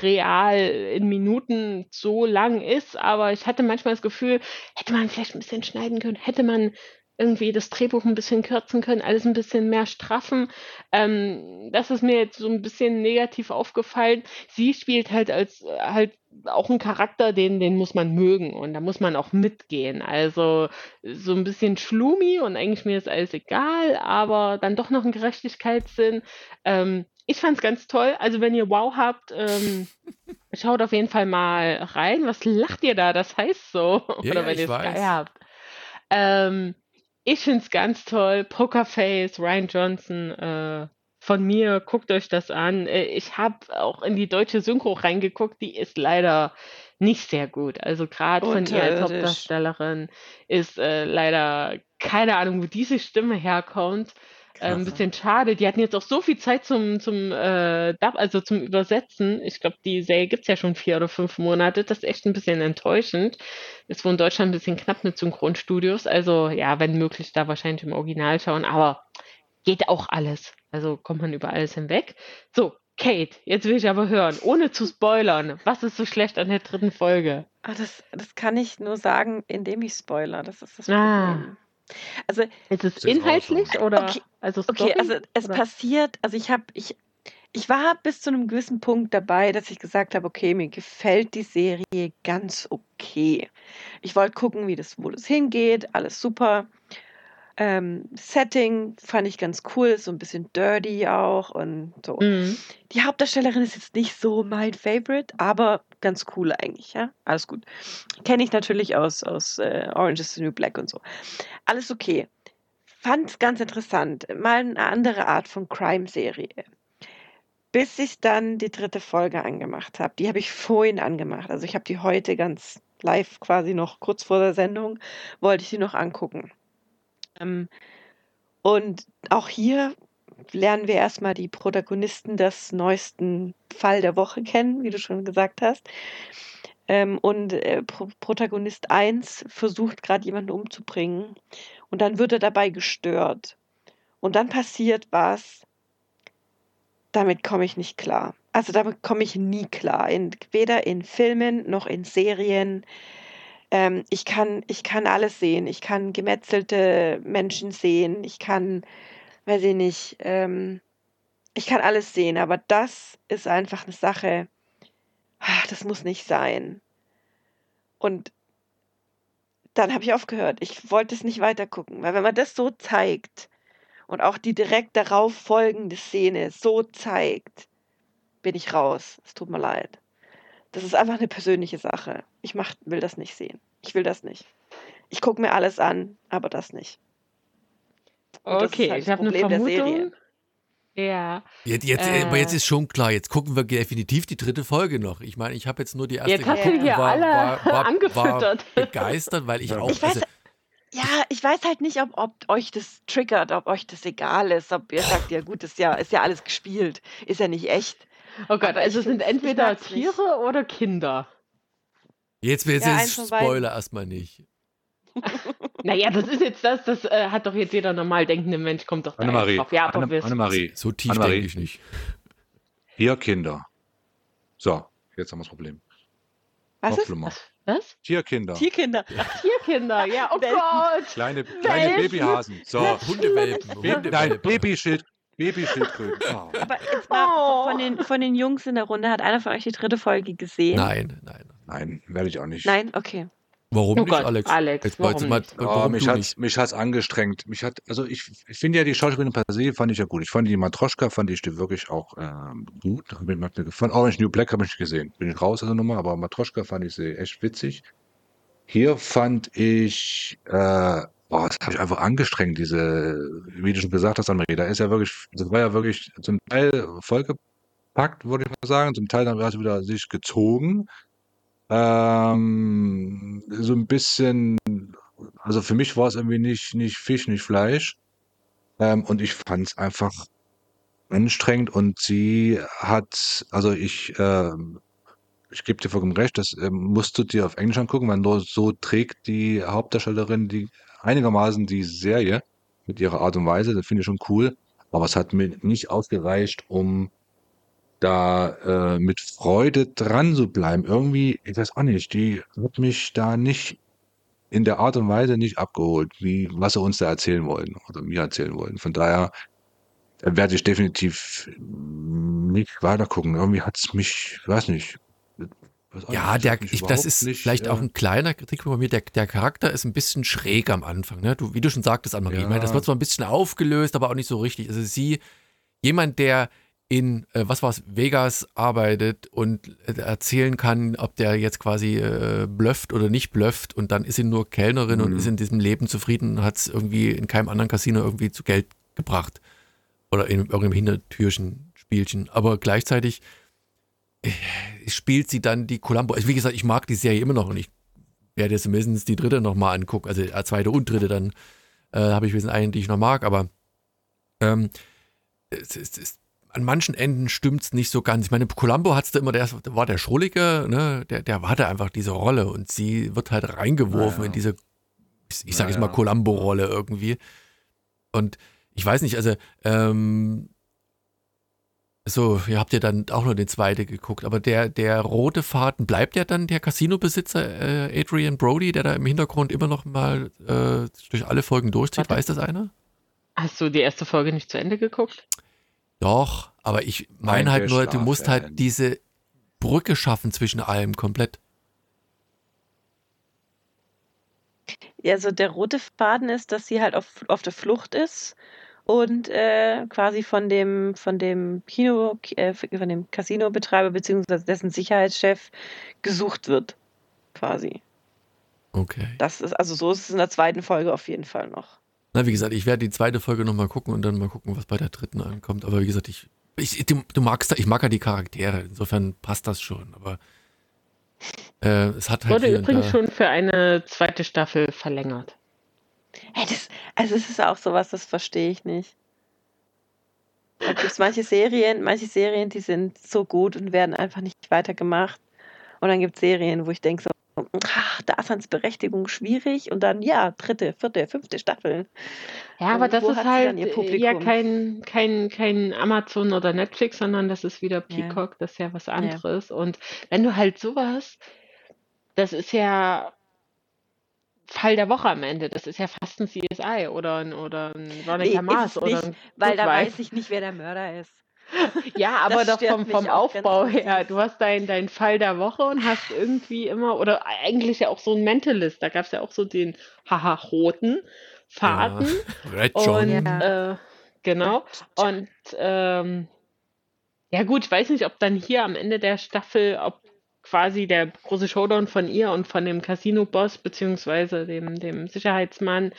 real in Minuten so lang ist. Aber ich hatte manchmal das Gefühl, hätte man vielleicht ein bisschen schneiden können, hätte man irgendwie das Drehbuch ein bisschen kürzen können, alles ein bisschen mehr straffen. Ähm, das ist mir jetzt so ein bisschen negativ aufgefallen. Sie spielt halt als halt auch einen Charakter, den, den muss man mögen und da muss man auch mitgehen. Also so ein bisschen schlumi und eigentlich mir ist alles egal, aber dann doch noch ein Gerechtigkeitssinn. Ähm, ich fand's ganz toll. Also wenn ihr Wow habt, ähm, *laughs* schaut auf jeden Fall mal rein. Was lacht ihr da? Das heißt so. Ja, Oder ja, wenn ihr es geil habt. Ähm, ich finde es ganz toll. Pokerface, Ryan Johnson, äh, von mir, guckt euch das an. Äh, ich habe auch in die deutsche Synchro reingeguckt, die ist leider nicht sehr gut. Also gerade von ihr als. Hauptdarstellerin ist äh, leider keine Ahnung, wo diese Stimme herkommt. Äh, ein bisschen schade. Die hatten jetzt auch so viel Zeit zum, zum äh, Dub, also zum Übersetzen. Ich glaube, die Serie gibt's ja schon vier oder fünf Monate. Das ist echt ein bisschen enttäuschend. Ist wohl in Deutschland ein bisschen knapp mit Synchronstudios. Also ja, wenn möglich, da wahrscheinlich im Original schauen. Aber geht auch alles. Also kommt man über alles hinweg. So, Kate, jetzt will ich aber hören, ohne zu spoilern, was ist so schlecht an der dritten Folge? Ah, das, das kann ich nur sagen, indem ich spoiler. Das ist das Ah. Problem. Also, Ist es inhaltlich oder Okay, also okay, Story, also es oder? passiert, also ich habe, ich, ich war bis zu einem gewissen Punkt dabei, dass ich gesagt habe, okay, mir gefällt die Serie ganz okay. Ich wollte gucken, wie das, wo das hingeht, alles super. Ähm, Setting fand ich ganz cool, so ein bisschen dirty auch und so. Mhm. Die Hauptdarstellerin ist jetzt nicht so mein Favorite, aber ganz cool eigentlich, ja. Alles gut. Kenne ich natürlich aus, aus äh, Orange is the New Black und so. Alles okay. Fand ganz interessant. Mal eine andere Art von Crime-Serie. Bis ich dann die dritte Folge angemacht habe. Die habe ich vorhin angemacht. Also ich habe die heute ganz live quasi noch kurz vor der Sendung, wollte ich die noch angucken. Ähm, und auch hier lernen wir erstmal die Protagonisten des neuesten Fall der Woche kennen, wie du schon gesagt hast. Ähm, und äh, Pro Protagonist 1 versucht gerade jemanden umzubringen und dann wird er dabei gestört. Und dann passiert was, damit komme ich nicht klar. Also damit komme ich nie klar. In, weder in Filmen noch in Serien. Ähm, ich, kann, ich kann alles sehen. Ich kann gemetzelte Menschen sehen. Ich kann, weiß ich nicht, ähm, ich kann alles sehen. Aber das ist einfach eine Sache, ah, das muss nicht sein. Und dann habe ich aufgehört. Ich wollte es nicht weiter gucken, weil wenn man das so zeigt und auch die direkt darauf folgende Szene so zeigt, bin ich raus. Es tut mir leid. Das ist einfach eine persönliche Sache. Ich mach, will das nicht sehen. Ich will das nicht. Ich gucke mir alles an, aber das nicht. Und okay, halt ich habe eine Vermutung. Ja. Jetzt, jetzt, äh, aber jetzt ist schon klar, jetzt gucken wir definitiv die dritte Folge noch. Ich meine, ich habe jetzt nur die erste jetzt geguckt und hier war, alle war, war, *laughs* angefüttert. War begeistert, weil ich auch. Ich weiß, also, ja, ich weiß halt nicht, ob, ob euch das triggert, ob euch das egal ist, ob ihr sagt, ja gut, ist ja, ist ja alles gespielt, ist ja nicht echt. Oh Gott, also sind entweder Tiere nicht. oder Kinder. Jetzt, jetzt ja, ist Spoiler erstmal nicht. *laughs* naja, das ist jetzt das, das äh, hat doch jetzt jeder normal denkende Mensch, kommt doch da Annemarie, drauf. Ja, aber Anne, Annemarie, so tief denke ich nicht. Hier Kinder. So, jetzt haben wir das Problem. Was ist Was? Was? Tierkinder. Tierkinder. Tierkinder, ja, oh Gott. Kleine, kleine Babyhasen. So. Hundewelpen. Hunde, nein, Babyschild. Babyschildkröten. *laughs* Oh. Aber jetzt mal oh. von, den, von den Jungs in der Runde, hat einer von euch die dritte Folge gesehen? Nein, nein. Nein, werde ich auch nicht. Nein, okay. Warum oh nicht, Gott, Alex? Alex Jetzt warum mal, nicht? warum oh, mich hat mich hat's angestrengt. Mich hat also ich, ich finde ja die Schauspielerin per se fand ich ja gut. Ich fand die Matroschka fand ich die wirklich auch ähm, gut. Hat mir gefallen. Orange New Black habe ich nicht gesehen. Bin ich raus aus der Nummer, aber Matroschka fand ich sie echt witzig. Hier fand ich äh, boah, das habe ich einfach angestrengt, diese, wie du schon gesagt hast, Anne-Marie, da ist ja wirklich, das war ja wirklich zum Teil vollgepackt, würde ich mal sagen, zum Teil dann war es wieder sich gezogen. Ähm, so ein bisschen, also für mich war es irgendwie nicht, nicht Fisch, nicht Fleisch. Ähm, und ich fand es einfach anstrengend und sie hat, also ich, äh, ich gebe dir vollkommen recht, das äh, musst du dir auf Englisch angucken, weil nur so trägt die Hauptdarstellerin die einigermaßen die Serie mit ihrer Art und Weise. Das finde ich schon cool. Aber es hat mir nicht ausgereicht, um da äh, mit Freude dran zu bleiben. Irgendwie, ich weiß auch nicht, die hat mich da nicht in der Art und Weise nicht abgeholt, wie was sie uns da erzählen wollen oder mir erzählen wollen. Von daher werde ich definitiv nicht weiter gucken. Irgendwie hat es mich, ich weiß nicht, ja, der, ich, das ist nicht, vielleicht ja. auch ein kleiner Kritikpunkt bei mir. Der, der Charakter ist ein bisschen schräg am Anfang. Ne? Du, wie du schon sagtest, Anne-Marie, ja. ich meine, das wird zwar ein bisschen aufgelöst, aber auch nicht so richtig. Also sie, jemand, der in, äh, was war es, Vegas arbeitet und äh, erzählen kann, ob der jetzt quasi äh, blufft oder nicht blufft und dann ist sie nur Kellnerin mhm. und ist in diesem Leben zufrieden und hat es irgendwie in keinem anderen Casino irgendwie zu Geld gebracht. Oder in irgendeinem Hintertürchen, Spielchen. Aber gleichzeitig äh, spielt sie dann die Columbo. Also wie gesagt, ich mag die Serie immer noch und ich werde jetzt mindestens die dritte nochmal angucken. Also äh, zweite und dritte dann äh, habe ich wissen einen, die ich noch mag, aber ähm, es, es, es, an manchen Enden stimmt es nicht so ganz. Ich meine, Columbo hat's da immer, der war der Schrullige, ne? der, der hatte einfach diese Rolle und sie wird halt reingeworfen ja. in diese, ich sage jetzt mal, Columbo-Rolle irgendwie. Und ich weiß nicht, also ähm, so, ihr habt ja dann auch nur den zweiten geguckt, aber der, der rote Faden, bleibt ja dann der Casino-Besitzer äh, Adrian Brody, der da im Hintergrund immer noch mal äh, durch alle Folgen durchzieht? Warte. Weiß das einer? Hast du die erste Folge nicht zu Ende geguckt? Doch, aber ich meine halt nur, du musst halt diese Brücke schaffen zwischen allem komplett. Ja, also der rote Faden ist, dass sie halt auf, auf der Flucht ist und äh, quasi von dem, von dem Kino, äh, von dem Casino-Betreiber beziehungsweise dessen Sicherheitschef gesucht wird. Quasi. Okay. Das ist, also so ist es in der zweiten Folge auf jeden Fall noch. Na, wie gesagt, ich werde die zweite Folge nochmal gucken und dann mal gucken, was bei der dritten ankommt. Aber wie gesagt, ich, ich du, du magst, ich mag ja die Charaktere, insofern passt das schon, aber äh, es hat halt. Wurde übrigens schon für eine zweite Staffel verlängert. Hey, das, also es ist auch sowas, das verstehe ich nicht. Da gibt es manche Serien, manche Serien, die sind so gut und werden einfach nicht weitergemacht. Und dann gibt es Serien, wo ich denke so, ach, Daseinsberechtigung schwierig und dann, ja, dritte, vierte, fünfte Staffel. Ja, aber Und das ist halt äh, ja kein, kein, kein Amazon oder Netflix, sondern das ist wieder Ja. Peacock, das ist ja was anderes. Und wenn du halt sowas, das ist ja Fall der Woche am Ende, das ist ja fast ein CSI oder ein, oder ein Nee, Veronica ist Mars es oder nicht, ein weil da weiß ich nicht, wer der Mörder ist. Ja, *laughs* aber Das doch vom, vom Aufbau her. Du hast deinen dein Fall der Woche und hast irgendwie immer, oder eigentlich ja auch so ein Mentalist. Da gab es ja auch so den haha roten Faden. Red Und John. Ja. äh, genau. Und ähm, ja gut, ich weiß nicht, ob dann hier am Ende der Staffel, ob quasi der große Showdown von ihr und von dem Casino-Boss beziehungsweise dem, dem Sicherheitsmann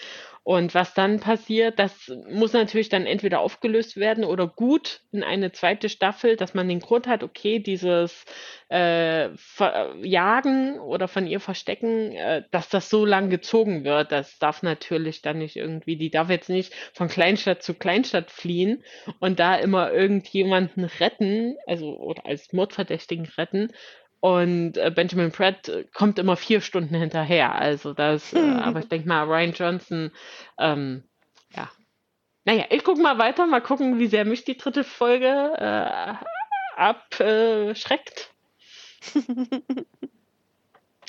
und was dann passiert, das muss natürlich dann entweder aufgelöst werden oder gut in eine zweite Staffel, dass man den Grund hat, okay, dieses äh, Jagen oder von ihr Verstecken, äh, dass das so lang gezogen wird. Das darf natürlich dann nicht irgendwie, die darf jetzt nicht von Kleinstadt zu Kleinstadt fliehen und da immer irgendjemanden retten, also oder als Mordverdächtigen retten. Und äh, Benjamin Pratt äh, kommt immer vier Stunden hinterher. Also das, äh, *laughs* aber ich denke mal, Ryan Johnson, ähm, ja. Naja, ich gucke mal weiter, mal gucken, wie sehr mich die dritte Folge äh, abschreckt. *laughs*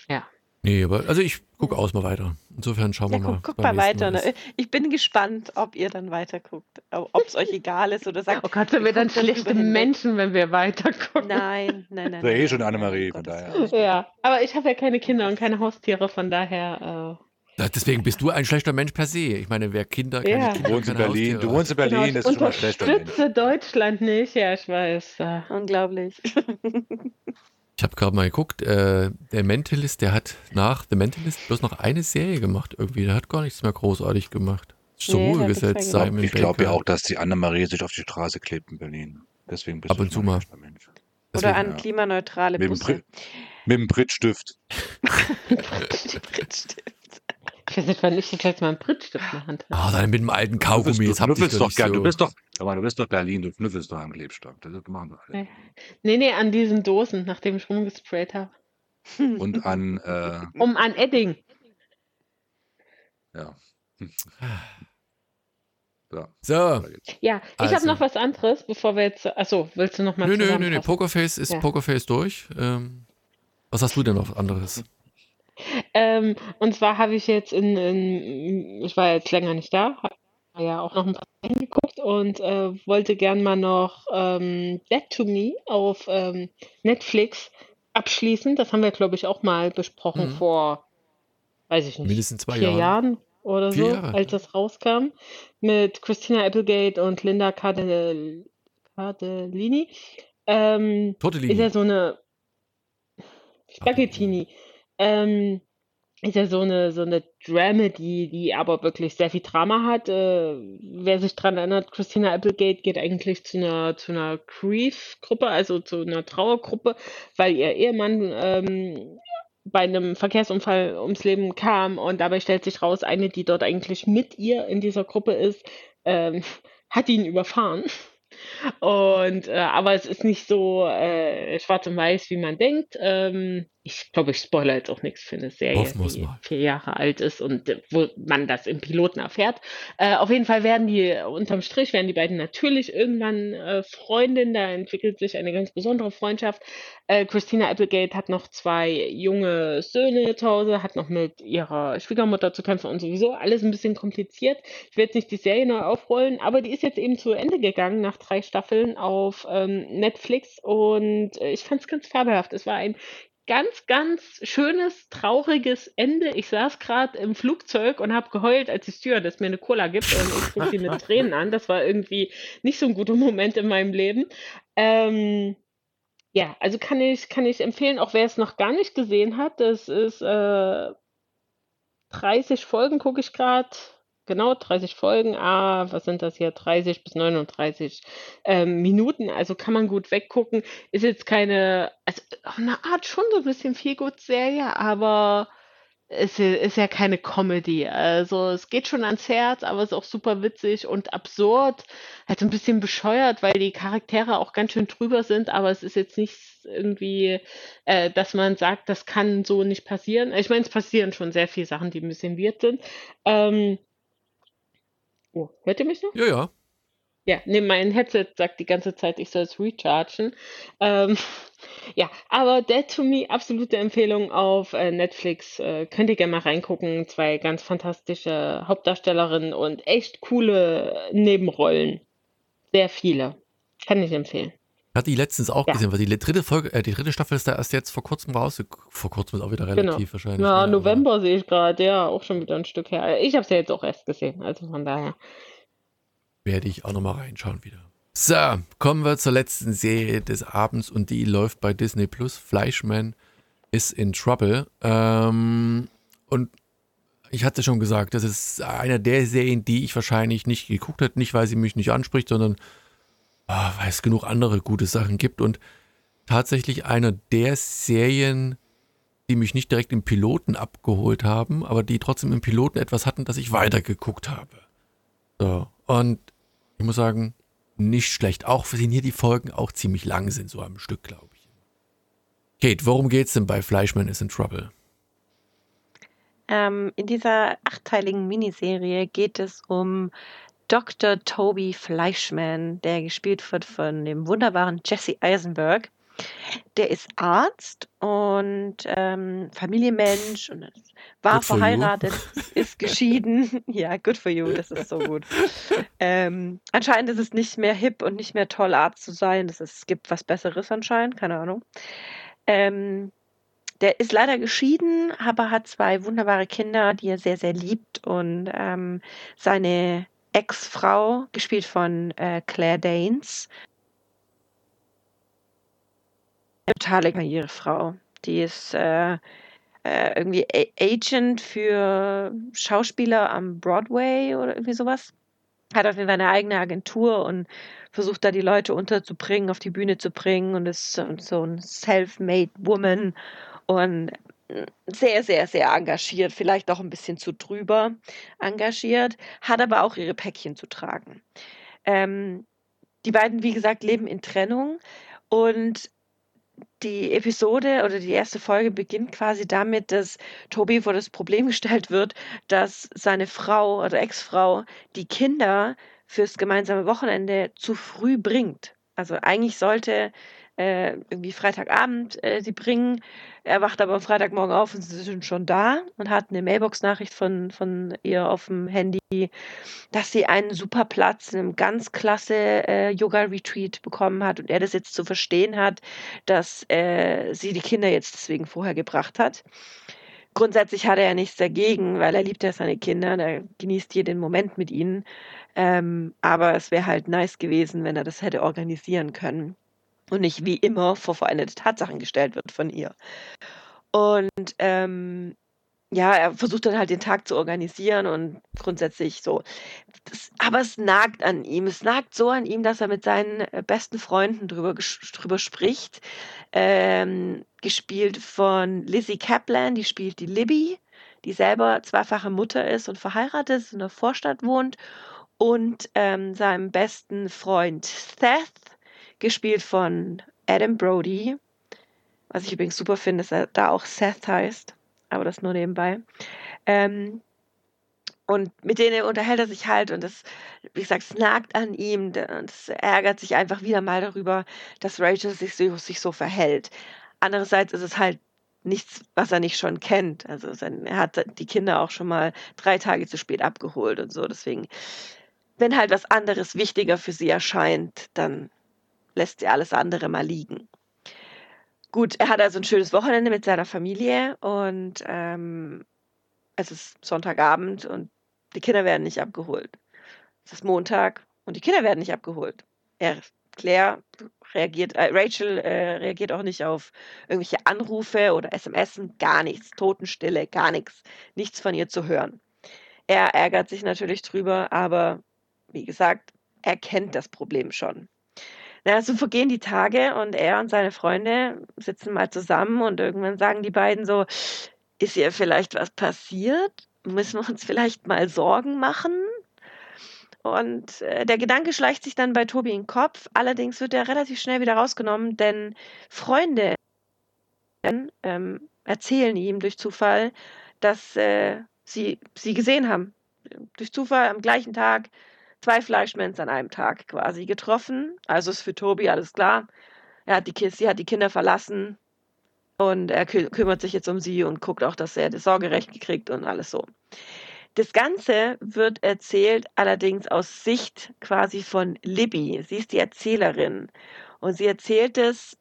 ja. Nee, aber also ich gucke aus mal weiter. Insofern schauen Ja, wir mal. guck, mal weiter. Ne? Ich bin gespannt, ob ihr dann weiter guckt. Ob es euch egal ist oder sagt, Oh Gott, sind wir dann schlechte. Menschen, wenn wir weiter gucken. Nein, nein, nein. Das ist ja eh schon Annemarie, von daher. Ja, aber ich habe ja keine Kinder und keine Haustiere, von daher. Ja, Deswegen bist du ein schlechter Mensch per se. Ich meine, wer Kinder, keine Ja. Kinder, Du wohnst in Berlin, Haustiere du wohnst in Äh, Berlin, genau, das ist schon mal schlechter Mensch. unterstütze Deutschland nicht. Ja, ich weiß. äh. Unglaublich. *laughs* Ich habe gerade mal geguckt, äh, der Mentalist, der hat nach The Mentalist bloß noch eine Serie gemacht irgendwie. Der hat gar nichts mehr großartig gemacht. Zur Nee, Ruhe gesetzt. Simon Ich glaube ja auch, dass die Annemarie sich auf die Straße klebt in Berlin. Deswegen bist Ab du und zu mal Mensch. Oder Deswegen, an ja. klimaneutrale Mit dem, Busse. Brit mit dem Brittstift. Brittstift. *laughs* Ich weiß nicht, wann ich letzte Mal einen Brittstift in der Hand hatte. Ah, dann mit dem alten Du Kaugummi, bist, jetzt du habt ihr schnüffelst doch doch gern. Du so. bist doch, mal, du bist doch Berlin, du schnüffelst doch am Klebstoff. Das machen wir alle. Nee. Nee, an diesen Dosen, nachdem ich rumgesprayt habe. Und an, *laughs* äh, Um an Edding. ja. So, So, geht's. Ja, ich Also. habe noch was anderes, bevor wir jetzt. Achso, willst du noch mal nö, nö, nö, nö? Pokerface ist Ja. Pokerface durch. Ähm, was hast du denn noch anderes? Ähm, und zwar habe ich jetzt in, in, ich war jetzt länger nicht da, habe ja auch noch ein paar Sachen geguckt und äh, wollte gern mal noch ähm, Dead to Me auf ähm, Netflix abschließen. Das haben wir, glaube ich, auch mal besprochen Mhm. vor, weiß ich nicht, Mindestens zwei vier Jahre. Jahren oder Vier so, Jahre. als das rauskam, mit Christina Applegate und Linda Cardell Cardellini. Ähm, Tortellini. ist ja so eine Spaghettini. Ähm, ist ja so eine, so eine Dramedy, die aber wirklich sehr viel Drama hat. Äh, wer sich dran erinnert, Christina Applegate geht eigentlich zu einer, zu einer Grief-Gruppe, also zu einer Trauergruppe, weil ihr Ehemann ähm, bei einem Verkehrsunfall ums Leben kam und dabei stellt sich raus, eine, die dort eigentlich mit ihr in dieser Gruppe ist, ähm, hat ihn überfahren. Und äh, aber es ist nicht so äh, schwarz und weiß, wie man denkt. Ähm, ich glaube, ich spoilere jetzt auch nichts für eine Serie, die mal. vier Jahre alt ist und äh, wo man das im Piloten erfährt. Äh, auf jeden Fall werden die unterm Strich werden die beiden natürlich irgendwann äh, Freundinnen. Da entwickelt sich eine ganz besondere Freundschaft. Äh, Christina Applegate hat noch zwei junge Söhne zu Hause, hat noch mit ihrer Schwiegermutter zu kämpfen und sowieso alles ein bisschen kompliziert. Ich will jetzt nicht die Serie neu aufrollen, aber die ist jetzt eben zu Ende gegangen nach drei Staffeln auf ähm, Netflix und äh, ich fand es ganz fabelhaft. Es war ein ganz, ganz schönes, trauriges Ende. Ich saß gerade im Flugzeug und habe geheult, als die Stewardess mir eine Cola gibt und ich gucke sie mit *laughs* Tränen an. Das war irgendwie nicht so ein guter Moment in meinem Leben. Ähm, ja, also kann ich, kann ich empfehlen, auch wer es noch gar nicht gesehen hat, das ist äh, 30 Folgen, gucke ich gerade. Genau, 30 Folgen. Ah, was sind das hier? 30 bis 39 ähm, Minuten. Also kann man gut weggucken. Ist jetzt keine, also eine Art schon so ein bisschen Feelgood-Serie, aber ist, ist ja keine Comedy. Also es geht schon ans Herz, aber es ist auch super witzig und absurd. Halt so ein bisschen bescheuert, weil die Charaktere auch ganz schön drüber sind, aber es ist jetzt nicht irgendwie, äh, dass man sagt, das kann so nicht passieren. Ich meine, es passieren schon sehr viele Sachen, die ein bisschen weird sind. Ähm, oh, hört ihr mich noch? Ja, ja. Ja, nee, mein Headset sagt die ganze Zeit, ich soll es rechargen. Ähm, *laughs* ja, aber Dead to Me, absolute Empfehlung auf äh, Netflix. Äh, könnt ihr gerne mal reingucken. Zwei ganz fantastische Hauptdarstellerinnen und echt coole Nebenrollen. Sehr viele. Kann ich empfehlen. Hatte ich letztens auch Ja. gesehen, weil die dritte Folge, äh, die dritte Staffel ist da erst jetzt vor kurzem raus. Vor kurzem ist auch wieder Genau. relativ wahrscheinlich. Ja, ne, aber November sehe ich gerade, ja, auch schon wieder ein Stück her. Ich habe es ja jetzt auch erst gesehen, also von daher. Werde ich auch nochmal reinschauen wieder. So, kommen wir zur letzten Serie des Abends und die läuft bei Disney Plus. Fleischman is in Trouble. Ähm, und ich hatte schon gesagt, das ist einer der Serien, die ich wahrscheinlich nicht geguckt hätte. Nicht, weil sie mich nicht anspricht, sondern ah, weil es genug andere gute Sachen gibt. Und tatsächlich einer der Serien, die mich nicht direkt im Piloten abgeholt haben, aber die trotzdem im Piloten etwas hatten, das ich weitergeguckt habe. So, und ich muss sagen, nicht schlecht. Auch wenn hier die Folgen auch ziemlich lang sind, so am Stück, glaube ich. Kate, worum geht's denn bei Fleischman is in Trouble? Ähm, in dieser achtteiligen Miniserie geht es um Dr. Toby Fleischman, der gespielt wird von dem wunderbaren Jesse Eisenberg. Der ist Arzt und ähm, Familienmensch und war Good verheiratet, *laughs* ist geschieden. *laughs* ja, good for you, das ist so gut. ähm, anscheinend ist es nicht mehr hip und nicht mehr toll, Arzt zu sein. Das ist, es gibt was Besseres anscheinend, keine Ahnung. Ähm, der ist leider geschieden, aber hat zwei wunderbare Kinder, die er sehr, sehr liebt. Und ähm, seine Ex-Frau, gespielt von äh, Claire Danes, eine totale Karrierefrau. Die ist äh, äh, irgendwie Agent für Schauspieler am Broadway oder irgendwie sowas. Hat auf jeden Fall eine eigene Agentur und versucht da die Leute unterzubringen, auf die Bühne zu bringen und ist so, so ein self-made Woman und sehr, sehr, sehr engagiert, vielleicht auch ein bisschen zu drüber engagiert, hat aber auch ihre Päckchen zu tragen. Ähm, die beiden, wie gesagt, leben in Trennung und die Episode oder die erste Folge beginnt quasi damit, dass Tobi vor das Problem gestellt wird, dass seine Frau oder Ex-Frau die Kinder fürs gemeinsame Wochenende zu früh bringt. Also eigentlich sollte äh, irgendwie Freitagabend äh, sie bringen. Er wacht aber am Freitagmorgen auf und sie sind schon da und hat eine Mailbox-Nachricht von, von ihr auf dem Handy, dass sie einen super Platz in einem ganz klasse äh, Yoga-Retreat bekommen hat und er das jetzt zu verstehen hat, dass äh, sie die Kinder jetzt deswegen vorher gebracht hat. Grundsätzlich hat er ja nichts dagegen, weil er liebt ja seine Kinder, er genießt jeden Moment mit ihnen. Ähm, aber es wäre halt nice gewesen, wenn er das hätte organisieren können und nicht wie immer vor veränderte Tatsachen gestellt wird von ihr. Und ähm, ja, er versucht dann halt den Tag zu organisieren und grundsätzlich so. Das, aber es nagt an ihm. Es nagt so an ihm, dass er mit seinen äh, besten Freunden drüber, drüber spricht. Ähm, gespielt von Lizzie Kaplan, die spielt die Libby, die selber zweifache Mutter ist und verheiratet ist, in der Vorstadt wohnt. Und ähm, seinem besten Freund Seth, gespielt von Adam Brody. Was ich übrigens super finde, dass er da auch Seth heißt, aber das nur nebenbei. Ähm, und mit denen unterhält er sich halt und das, wie gesagt, es nagt an ihm und es ärgert sich einfach wieder mal darüber, dass Rachel sich so, sich so verhält. Andererseits ist es halt nichts, was er nicht schon kennt. Also sein, er hat die Kinder auch schon mal drei Tage zu spät abgeholt und so. Deswegen, wenn halt was anderes wichtiger für sie erscheint, dann lässt sie alles andere mal liegen. Gut, er hat also ein schönes Wochenende mit seiner Familie und ähm, es ist Sonntagabend und die Kinder werden nicht abgeholt. Es ist Montag und die Kinder werden nicht abgeholt. Er, Claire reagiert, äh, Rachel äh, reagiert auch nicht auf irgendwelche Anrufe oder SMS, gar nichts, Totenstille, gar nichts, nichts von ihr zu hören. Er ärgert sich natürlich drüber, aber wie gesagt, er kennt das Problem schon. Na, so vergehen die Tage und er und seine Freunde sitzen mal zusammen und irgendwann sagen die beiden so, ist ihr vielleicht was passiert? Müssen wir uns vielleicht mal Sorgen machen? Und äh, der Gedanke schleicht sich dann bei Tobi in den Kopf. Allerdings wird er relativ schnell wieder rausgenommen, denn Freunde ähm, erzählen ihm durch Zufall, dass äh, sie sie gesehen haben. Durch Zufall am gleichen Tag zwei Fleischmens an einem Tag quasi getroffen. Also ist für Tobi alles klar. Er hat die, sie hat die Kinder verlassen und er kü kümmert sich jetzt um sie und guckt auch, dass er das Sorgerecht kriegt und alles so. Das Ganze wird erzählt allerdings aus Sicht quasi von Libby. Sie ist die Erzählerin und sie erzählt es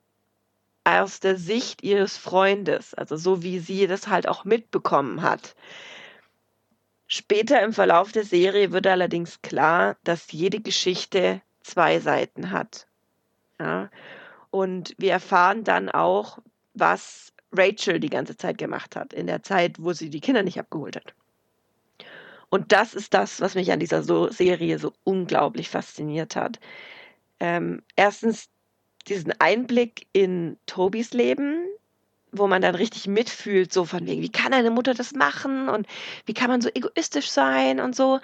aus der Sicht ihres Freundes, also so wie sie das halt auch mitbekommen hat. Später im Verlauf der Serie wird allerdings klar, dass jede Geschichte zwei Seiten hat. Ja? Und wir erfahren dann auch, was Rachel die ganze Zeit gemacht hat, in der Zeit, wo sie die Kinder nicht abgeholt hat. Und das ist das, was mich an dieser so Serie so unglaublich fasziniert hat. Ähm, erstens diesen Einblick in Tobis Leben, wo man dann richtig mitfühlt, so von wegen, wie kann eine Mutter das machen und wie kann man so egoistisch sein und so.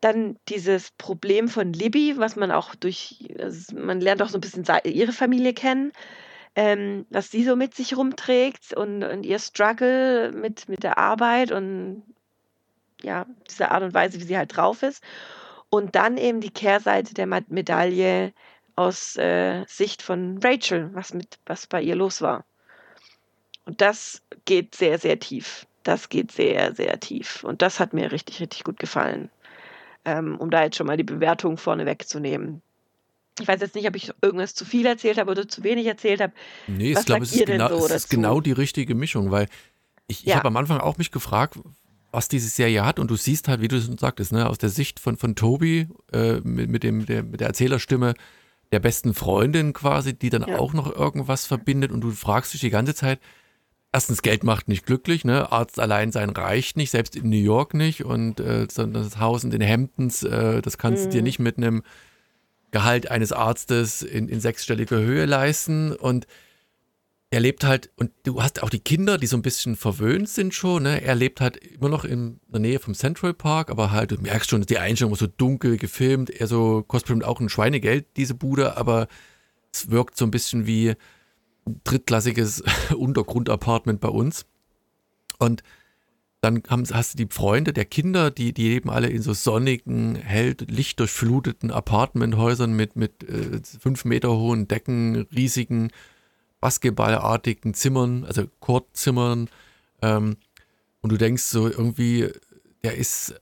Dann dieses Problem von Libby, was man auch durch, also man lernt auch so ein bisschen ihre Familie kennen, ähm, was sie so mit sich rumträgt und, und ihr Struggle mit, mit der Arbeit und ja, diese Art und Weise, wie sie halt drauf ist. Und dann eben die Kehrseite der Medaille aus äh, Sicht von Rachel, was, mit, was bei ihr los war. Und das geht sehr, sehr tief. Das geht sehr, sehr tief. Und das hat mir richtig, richtig gut gefallen. Ähm, um da jetzt schon mal die Bewertung vorne wegzunehmen. Ich weiß jetzt nicht, ob ich irgendwas zu viel erzählt habe oder zu wenig erzählt habe. Nee, ich glaube, es, ist genau, so es ist genau die richtige Mischung, weil ich, ich ja. habe am Anfang auch mich gefragt, was diese Serie hat und du siehst halt, wie du es sagtest, ne, aus der Sicht von, von Tobi äh, mit, mit, dem, der, mit der Erzählerstimme der besten Freundin quasi, die dann ja. auch noch irgendwas verbindet und du fragst dich die ganze Zeit, erstens, Geld macht nicht glücklich, ne? Arzt allein sein reicht nicht, selbst in New York nicht. Und äh, das Haus in den Hamptons, äh, das kannst du dir mhm. nicht mit einem Gehalt eines Arztes in, in sechsstelliger Höhe leisten. Und er lebt halt, und du hast auch die Kinder, die so ein bisschen verwöhnt sind schon, ne? Er lebt halt immer noch in der Nähe vom Central Park, aber halt, du merkst schon, die Einstellung ist so dunkel gefilmt, er so kostet auch ein Schweinegeld, diese Bude, aber es wirkt so ein bisschen wie drittklassiges *laughs* Untergrundapartment bei uns. Und dann haben, hast du die Freunde der Kinder, die, die leben alle in so sonnigen, hell, lichtdurchfluteten Apartmenthäusern mit, mit äh, fünf Meter hohen Decken, riesigen, basketballartigen Zimmern, also Courtzimmern. Ähm, und du denkst so irgendwie, der ist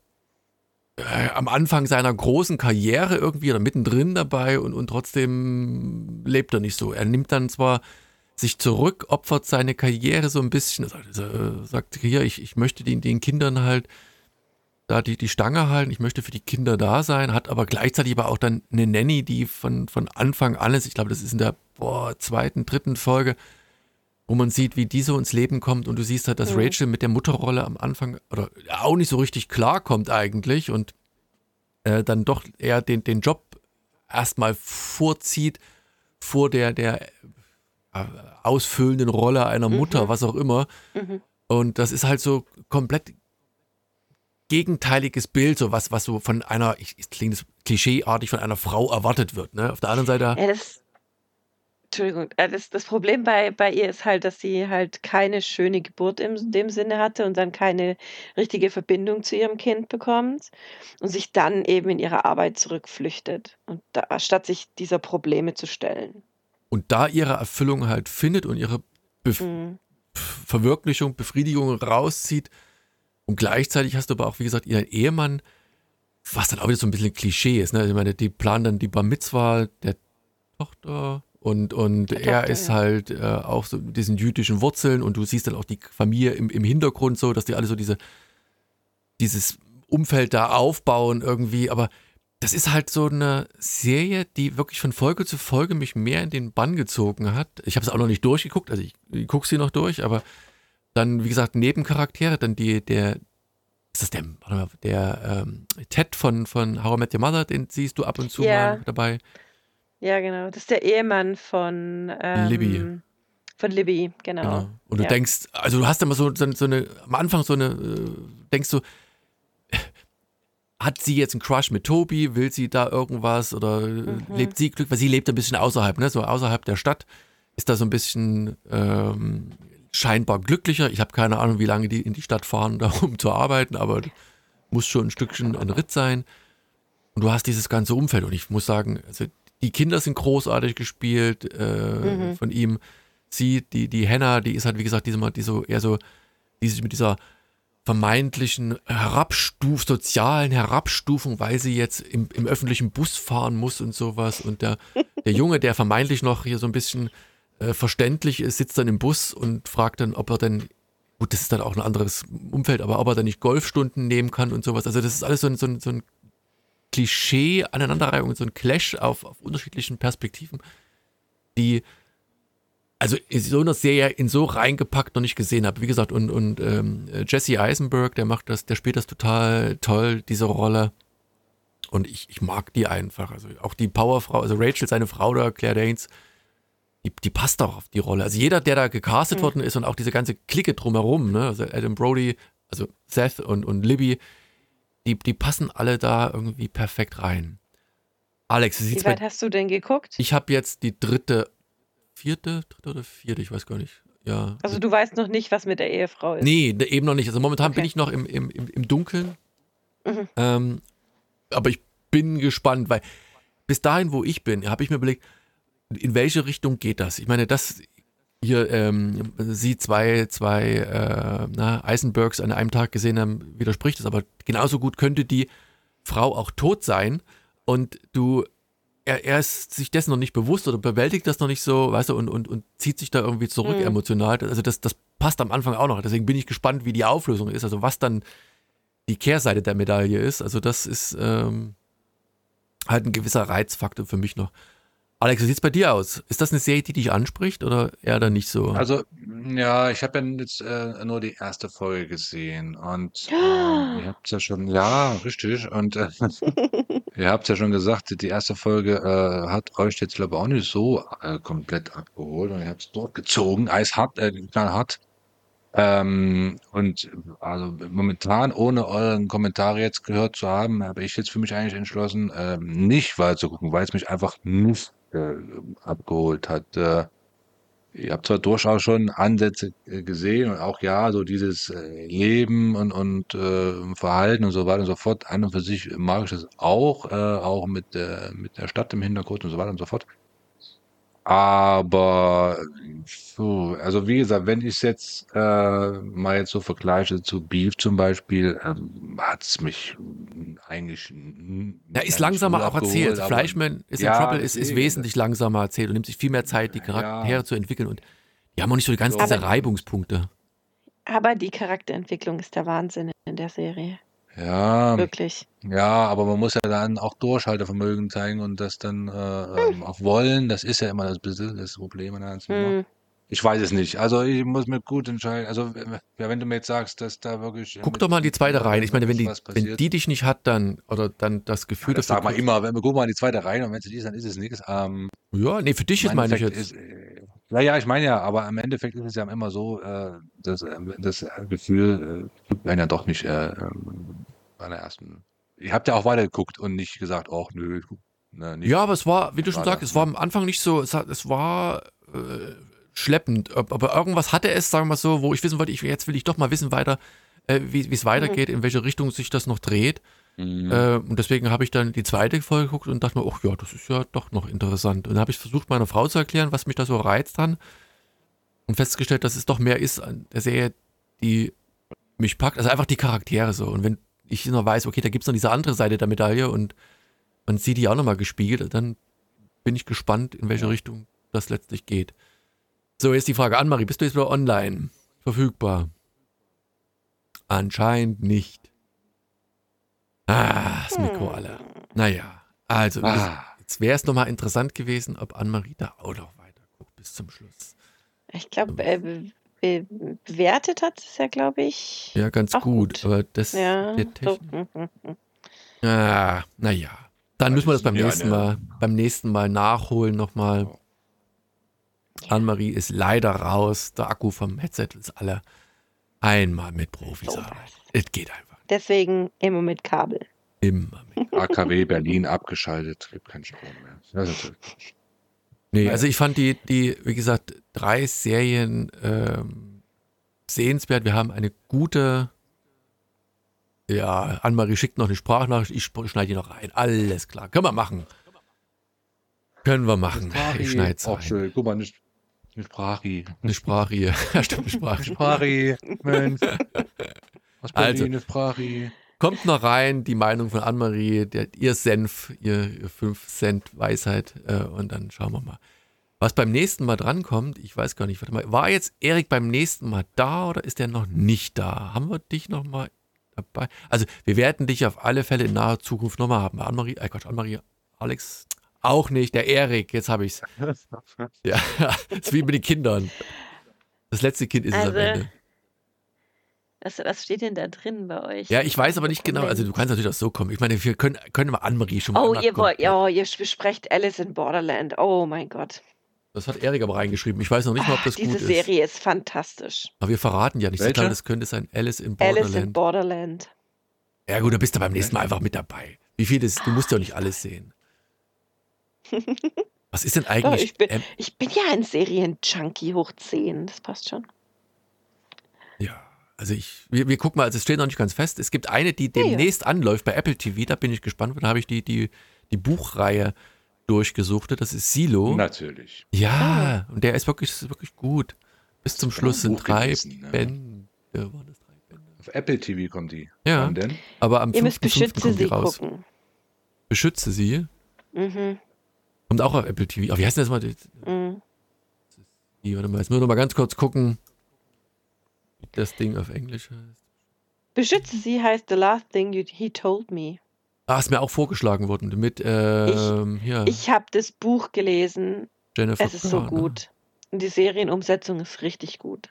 äh, am Anfang seiner großen Karriere irgendwie oder mittendrin dabei und, und trotzdem lebt er nicht so. Er nimmt dann zwar sich zurück, opfert seine Karriere so ein bisschen, also, äh, sagt hier, ich, ich möchte den, den Kindern halt da die, die Stange halten, ich möchte für die Kinder da sein, hat aber gleichzeitig aber auch dann eine Nanny, die von, von Anfang an ist, ich glaube, das ist in der boah, zweiten, dritten Folge, wo man sieht, wie diese ins Leben kommt und du siehst halt, dass mhm. Rachel mit der Mutterrolle am Anfang oder auch nicht so richtig klarkommt eigentlich und äh, dann doch eher den, den Job erstmal vorzieht vor der, der ausfüllenden Rolle einer Mutter, mhm. was auch immer. Mhm. Und das ist halt so komplett gegenteiliges Bild, so was, was so von einer, ich, ich klingt das klischeeartig, von einer Frau erwartet wird. Ne? Auf der anderen Seite. Ja, das, Entschuldigung, äh, das, das Problem bei, bei ihr ist halt, dass sie halt keine schöne Geburt in dem Sinne hatte und dann keine richtige Verbindung zu ihrem Kind bekommt und sich dann eben in ihre Arbeit zurückflüchtet, und da, statt sich dieser Probleme zu stellen und da ihre Erfüllung halt findet und ihre Bef mhm. Verwirklichung, Befriedigung rauszieht. Und gleichzeitig hast du aber auch, wie gesagt, ihren Ehemann, was dann auch wieder so ein bisschen Klischee ist. Ne? Ich meine, die planen dann die Bar Mitzwa der Tochter und, und der er Tochter, ist ja. halt äh, auch so mit diesen jüdischen Wurzeln und du siehst dann auch die Familie im, im Hintergrund so, dass die alle so diese, dieses Umfeld da aufbauen irgendwie, aber das ist halt so eine Serie, die wirklich von Folge zu Folge mich mehr in den Bann gezogen hat. Ich habe es auch noch nicht durchgeguckt, also ich, ich gucke sie noch durch, aber dann, wie gesagt, Nebencharaktere, dann die, der, ist das der, der ähm, Ted von, von How I Met Your Mother, den siehst du ab und zu ja. mal dabei. Ja, genau. Das ist der Ehemann von ähm, Libby. Von Libby, genau. Genau. Und du Ja. denkst, also du hast immer so, so, so eine, am Anfang so eine, äh, denkst du, hat sie jetzt einen Crush mit Tobi? Will sie da irgendwas? Oder äh, lebt sie Glück? Weil sie lebt ein bisschen außerhalb, ne? So außerhalb der Stadt ist da so ein bisschen ähm, scheinbar glücklicher. Ich habe keine Ahnung, wie lange die in die Stadt fahren, *laughs* da um zu arbeiten, aber muss schon ein Stückchen ein Ritt sein. Und du hast dieses ganze Umfeld. Und ich muss sagen, also die Kinder sind großartig gespielt äh, von ihm. Sie, die, die Henna, die ist halt, wie gesagt, diese, die so eher so, die sich mit dieser vermeintlichen Herabstuf, sozialen Herabstufung, weil sie jetzt im, im öffentlichen Bus fahren muss und sowas. Und der, der Junge, der vermeintlich noch hier so ein bisschen äh, verständlich ist, sitzt dann im Bus und fragt dann, ob er denn, gut, das ist dann auch ein anderes Umfeld, aber ob er dann nicht Golfstunden nehmen kann und sowas. Also das ist alles so ein, so ein, so ein Klischee, Aneinanderreihung, so ein Clash auf, auf unterschiedlichen Perspektiven, die also in so einer Serie in so reingepackt noch nicht gesehen habe. Wie gesagt, und, und ähm, Jesse Eisenberg, der macht das, der spielt das total toll, diese Rolle. Und ich, ich mag die einfach. Also auch die Powerfrau, also Rachel, seine Frau da, Claire Danes, die, die passt auch auf die Rolle. Also jeder, der da gecastet worden ist und auch diese ganze Clique drumherum, ne? Also Adam Brody, also Seth und, und Libby, die, die passen alle da irgendwie perfekt rein. Alex, wie Wie weit hast du denn geguckt? Ich habe jetzt die dritte, vierte, dritte oder vierte, ich weiß gar nicht. Ja. Also du weißt noch nicht, was mit der Ehefrau ist. Nee, ne, eben noch nicht. Also momentan bin Okay. ich noch im, im, im, im Dunkeln. Mhm. Ähm, aber ich bin gespannt, weil bis dahin, wo ich bin, habe ich mir überlegt, in welche Richtung geht das? Ich meine, das hier ähm, sie zwei, zwei äh, na, Eisenbergs an einem Tag gesehen haben, widerspricht es, aber genauso gut könnte die Frau auch tot sein und du er, er ist sich dessen noch nicht bewusst oder bewältigt das noch nicht so, weißt du, und, und, und zieht sich da irgendwie zurück Mhm. emotional. Also das, das passt am Anfang auch noch. Deswegen bin ich gespannt, wie die Auflösung ist, also was dann die Kehrseite der Medaille ist. Also das ist ähm, halt ein gewisser Reizfaktor für mich noch. Alex, wie sieht's bei dir aus? Ist das eine Serie, die dich anspricht oder eher dann nicht so? Also, ja, ich habe ja jetzt äh, nur die erste Folge gesehen und *gasps* ähm, ihr habt ja schon, ja, richtig, und äh, *laughs* ihr habt ja schon gesagt, die erste Folge äh, hat euch jetzt, glaube ich, auch nicht so äh, komplett abgeholt und ihr habt es dort gezogen, eishart, äh, knallhart. Ähm, und also momentan, ohne euren Kommentar jetzt gehört zu haben, habe ich jetzt für mich eigentlich entschlossen, ähm, nicht weiter zu gucken, weil es mich einfach nicht äh, abgeholt hat. Äh, Ihr habt zwar durchaus schon Ansätze äh, gesehen und auch ja, so dieses äh, Leben und, und äh, Verhalten und so weiter und so fort. An und für sich mag ich das auch, äh, auch mit der, mit der Stadt im Hintergrund und so weiter und so fort. Aber, puh, also wie gesagt, wenn ich es jetzt äh, mal jetzt so vergleiche zu Beef zum Beispiel, ähm, hat es mich eigentlich. ja, ist langsamer auch erzählt. aber- Flashman is in Ja, Trouble ist, ist wesentlich langsamer erzählt und nimmt sich viel mehr Zeit, die Charaktere Ja. zu entwickeln und die haben auch nicht so die ganzen So. diese Reibungspunkte. Aber die Charakterentwicklung ist der Wahnsinn in der Serie. Ja, Wirklich. Ja, aber man muss ja dann auch Durchhaltevermögen zeigen und das dann äh, ähm, auch wollen. Das ist ja immer das das Problem an der ganzen. Hm. Ich weiß es nicht. Also ich muss mir gut entscheiden. Also ja, wenn du mir jetzt sagst, dass da wirklich Guck doch mal in die zweite rein. Ich meine, wenn die, wenn die dich nicht hat, dann, oder dann das Gefühl, ja, das dass sag du mal immer, wenn wir gucken mal in die zweite Rein und wenn es die ist, dann ist es nichts. Ähm, Ja, nee, für dich ist meine ich jetzt. Ist, äh, ja, ja, ich meine ja, aber im Endeffekt ist es ja immer so, äh, dass äh, das Gefühl äh, einen ja doch nicht äh, ähm, bei der ersten. Ihr habt ja auch weitergeguckt und nicht gesagt, ach nö, ne, nicht. Ja, aber es war, wie du schon sagst, es war am Anfang nicht so, es, hat, es war äh, schleppend. Aber irgendwas hatte es, sagen wir mal so, wo ich wissen wollte, ich, jetzt will ich doch mal wissen weiter, äh, wie wie es weitergeht, in welche Richtung sich das noch dreht. Mhm. Äh, und deswegen habe ich dann die zweite Folge geguckt und dachte mir, ach ja, das ist ja doch noch interessant. Und dann habe ich versucht, meiner Frau zu erklären, was mich da so reizt dann. Und festgestellt, dass es doch mehr ist an der Serie, die mich packt. Also einfach die Charaktere so. Und wenn ich noch weiß, okay, da gibt es noch diese andere Seite der Medaille und man sieht die auch nochmal gespiegelt, dann bin ich gespannt, in welche. Richtung das letztlich geht. So, jetzt die Frage, Annemarie, bist du jetzt wieder online verfügbar? Anscheinend nicht. Ah, das Mikro alle. Naja, also, Ah. jetzt wäre es nochmal interessant gewesen, ob Annemarie da auch noch weiter guckt bis zum Schluss. Ich glaube, äh, be be bewertet hat es ja, glaube ich. Ja, ganz Auch gut, gut. aber das Ja. der So. Technik. hm, hm, hm. Ah, naja. Dann müssen wir das beim Ja, nächsten. Mal, beim nächsten Mal nachholen nochmal. Anne-Marie ist leider raus. Der Akku vom Headset ist alle einmal mit Profis So arbeiten. Es geht einfach. Deswegen immer mit Kabel. Immer mit. *laughs* AKW Berlin abgeschaltet, gibt keinen Strom mehr. Das ist natürlich- Nee, also ich fand die, die, wie gesagt, drei Serien ähm, sehenswert. Wir haben eine gute. Ja, Anne-Marie schickt noch eine Sprachnachricht, ich schneide die noch rein. Alles klar. Können wir machen. Können wir machen. Ich schneide es Auch rein. schön. Guck mal, eine, eine Sprache. Eine Sprache hier. *laughs* Ja, stimmt, eine Sprache. Sprache, Mensch. *laughs* Aus Berlin, Also. eine Sprache. Kommt noch rein, die Meinung von Anne-Marie, der- ihr Senf, ihr, ihr 5 Cent Weisheit äh, und dann schauen wir mal. Was beim nächsten Mal drankommt, ich weiß gar nicht, warte mal, war jetzt Erik beim nächsten Mal da oder ist er noch nicht da? Haben wir dich noch mal dabei? Also wir werden dich auf alle Fälle in naher Zukunft noch mal haben. Anne-Marie, äh Quatsch, Anne-Marie, Alex, auch nicht, der Erik, jetzt habe ich's. *laughs* Ja, *laughs* das ist wie mit den Kindern. Das letzte Kind ist es am Also, Ende. Was, was steht denn da drin bei euch? Ja, ich weiß aber nicht genau. Also du kannst natürlich auch so kommen. Ich meine, wir können, können wir Anne-Marie schon mal Oh, ihr wollt, ja, ihr besprecht Alice in Borderland. Oh mein Gott. Das hat Erik aber reingeschrieben. Ich weiß noch nicht mal, ob Ah, das diese gut ist. Serie ist fantastisch. Aber wir verraten ja nicht. Ich Welche? glaube, das könnte sein Alice in Alice in Borderland. Borderland. ja gut, da bist du beim nächsten Mal einfach mit dabei. Wie viel ist, du musst ja auch nicht alles sehen. *laughs* Was ist denn Doch, eigentlich? ich, bin, ich bin ja ein Serien-Junkie hoch 10. Das passt schon. Ja, also ich, wir, wir gucken mal, also es steht noch nicht ganz fest. Es gibt eine, die Ja, ja. demnächst anläuft bei Apple TV. Da bin ich gespannt. Da habe ich die, die, die Buchreihe durchgesuchtet. Das ist Silo. Natürlich. Ja, und der ist wirklich, ist wirklich gut. Bis zum Schluss sind Buch drei gelesen, ne? Bände. Drei Bände? Auf Apple TV kommt die. Ja. Wann denn? Aber am Ihr müsst 5.5. Beschütze sie raus. gucken. Beschütze sie. Mhm. Kommt auch auf Apple TV. Aber wie heißt denn das mal? Die, Mhm. die, warte mal, jetzt müssen wir noch mal ganz kurz gucken, das Ding auf Englisch heißt. Beschütze sie heißt The Last Thing you, He Told Me. Ah, ist mir auch vorgeschlagen worden mit ähm, hier, Ich habe das Buch gelesen. Jennifer Es ist so Garner. gut. Und die Serienumsetzung ist richtig gut.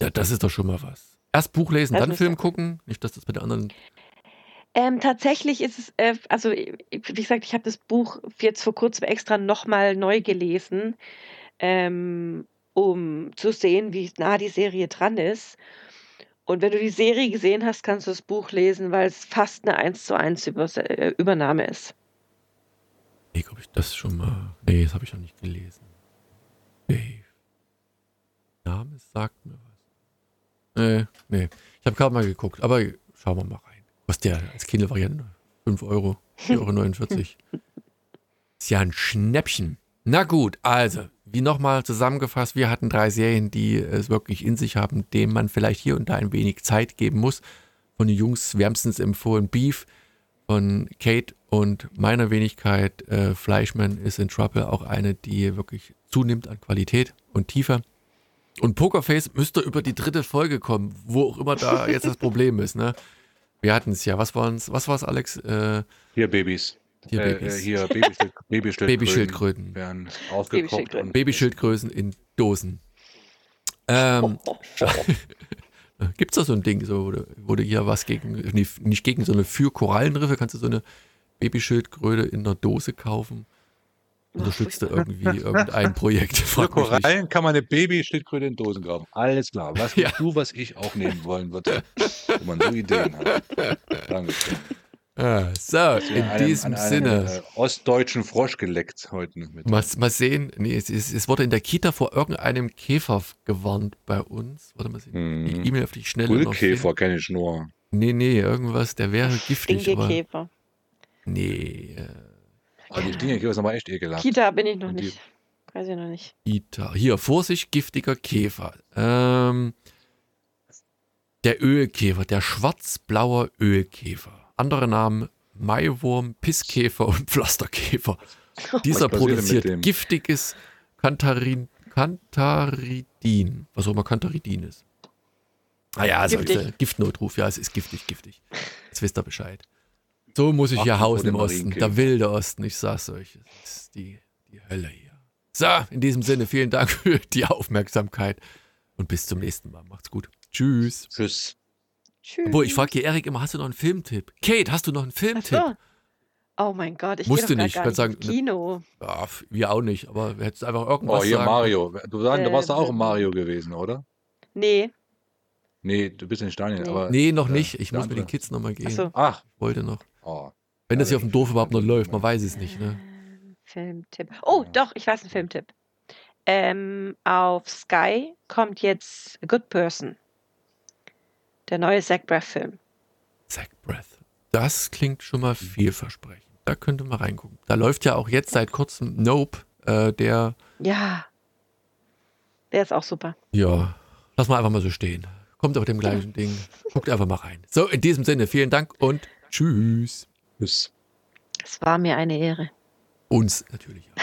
Ja, das ist doch schon mal was. Erst Buch lesen, Das dann Film ja- gucken. Nicht, dass das bei den anderen. Ähm, tatsächlich ist es, äh, also ich- wie gesagt, ich habe das Buch jetzt vor kurzem extra nochmal neu gelesen, ähm, um zu sehen, wie nah die Serie dran ist. Und wenn du die Serie gesehen hast, kannst du das Buch lesen, weil es fast eine 1 zu 1 Übers äh, Übernahme ist. Nee, glaube ich, das schon mal. Nee, das habe ich noch nicht gelesen. Nee. Name sagt mir was. Nee, nee. Ich habe gerade mal geguckt, aber schauen wir mal rein. Kostet ja als Kindle-Variante 5 Euro, 4,49 Euro. *laughs* Ist ja ein Schnäppchen. Na gut, also, wie nochmal zusammengefasst, wir hatten drei Serien, die es wirklich in sich haben, denen man vielleicht hier und da ein wenig Zeit geben muss. Von den Jungs wärmstens empfohlen Beef, von Kate und meiner Wenigkeit äh, Fleischmann ist in Trouble auch eine, die wirklich zunimmt an Qualität und Tiefe. Und Pokerface müsste über die dritte Folge kommen, wo auch immer da jetzt das *laughs* Problem ist. Ne? Wir hatten es ja. Was war es, Alex? Äh, Hier Babys. Hier äh, Babys. Äh, hier Babyschild, *laughs* Babyschildkröten. Babyschildkröten. Werden ausgekocht Babyschildkröten. Babyschildgrößen in Dosen. Ähm, *laughs* *laughs* Gibt es da so ein Ding, so, wo, du, wo du hier was gegen, nicht gegen, sondern für Korallenriffe kannst du so eine Babyschildkröte in einer Dose kaufen? Unterstützt du irgendwie irgendein Projekt? Für. Korallen kann man eine Babyschildkröte in Dosen graben. Alles klar. Was Ja. du, was ich auch nehmen wollen würde, wo man so Ideen hat. Danke. Ah, so, in einem- diesem an einem, Sinne. Äh, ostdeutschen Frosch geleckt heute mit. Mal, mal sehen, nee, es, ist, es wurde in der Kita vor irgendeinem Käfer gewarnt bei uns. Warte mal, sehen. die Mhm. E-Mail auf die Schnelle noch Bullkäfer kenne ich nur. Nee, nee, irgendwas, der wäre giftig, aber Stinkekäfer. nee, äh, Aber die Stinkekäfer sind aber echt ekelhaft. Kita bin ich noch die- nicht. Weiß ich noch nicht. Ita. Hier, Vorsicht, giftiger Käfer. Ähm, der Ölkäfer, der schwarz-blauer Ölkäfer. Andere Namen Maiwurm, Pisskäfer und Pflasterkäfer. *laughs* Dieser produziert giftiges Kantarin, Kantaridin. Was auch immer Kantaridin ist. Ah ja, also Giftnotruf. Ja, es ist giftig, giftig. Jetzt wisst ihr Bescheid. So muss ich hier Achten vor hausen im Osten. Der wilde Osten. Ich sag's euch. Das ist die, die Hölle hier. So, in diesem Sinne, vielen Dank *laughs* für die Aufmerksamkeit und bis zum nächsten Mal. Macht's gut. Tschüss. Tschüss. Tschüss. Obwohl, ich frage hier Erik immer, hast du noch einen Filmtipp? Kate, hast du noch einen Ach Filmtipp? so. Oh mein Gott, ich Musste nicht, gar nicht sagen, ins Kino. Ja, wir auch nicht, aber du hättest einfach Oh, irgendwas hier sagen Mario. Du, sagen, du warst da auch im Mario gewesen, oder? Nee, Nee, du bist in Spanien, Nee. aber. Nee, noch äh, nicht. Ich muss mit den andere. Kids nochmal gehen. achso. Ach, Wollte noch. oh. Wenn Ja, das hier auf dem Dorf überhaupt noch läuft, man weiß es nicht, ne? Ähm, Filmtipp. Oh, Ja. doch, ich weiß einen Filmtipp. Ähm, auf Sky kommt jetzt A Good Person. Der neue Zach Braff-Film. Zack Breath. Das klingt schon mal vielversprechend. Da könnte man reingucken. Da läuft ja auch jetzt seit kurzem Nope, äh, der, Ja. Der ist auch super. ja, lass mal einfach mal so stehen. Kommt auf dem gleichen Ding. Guckt einfach mal rein. So, in diesem Sinne, vielen Dank und tschüss. Tschüss. Es war mir eine Ehre. Uns natürlich auch.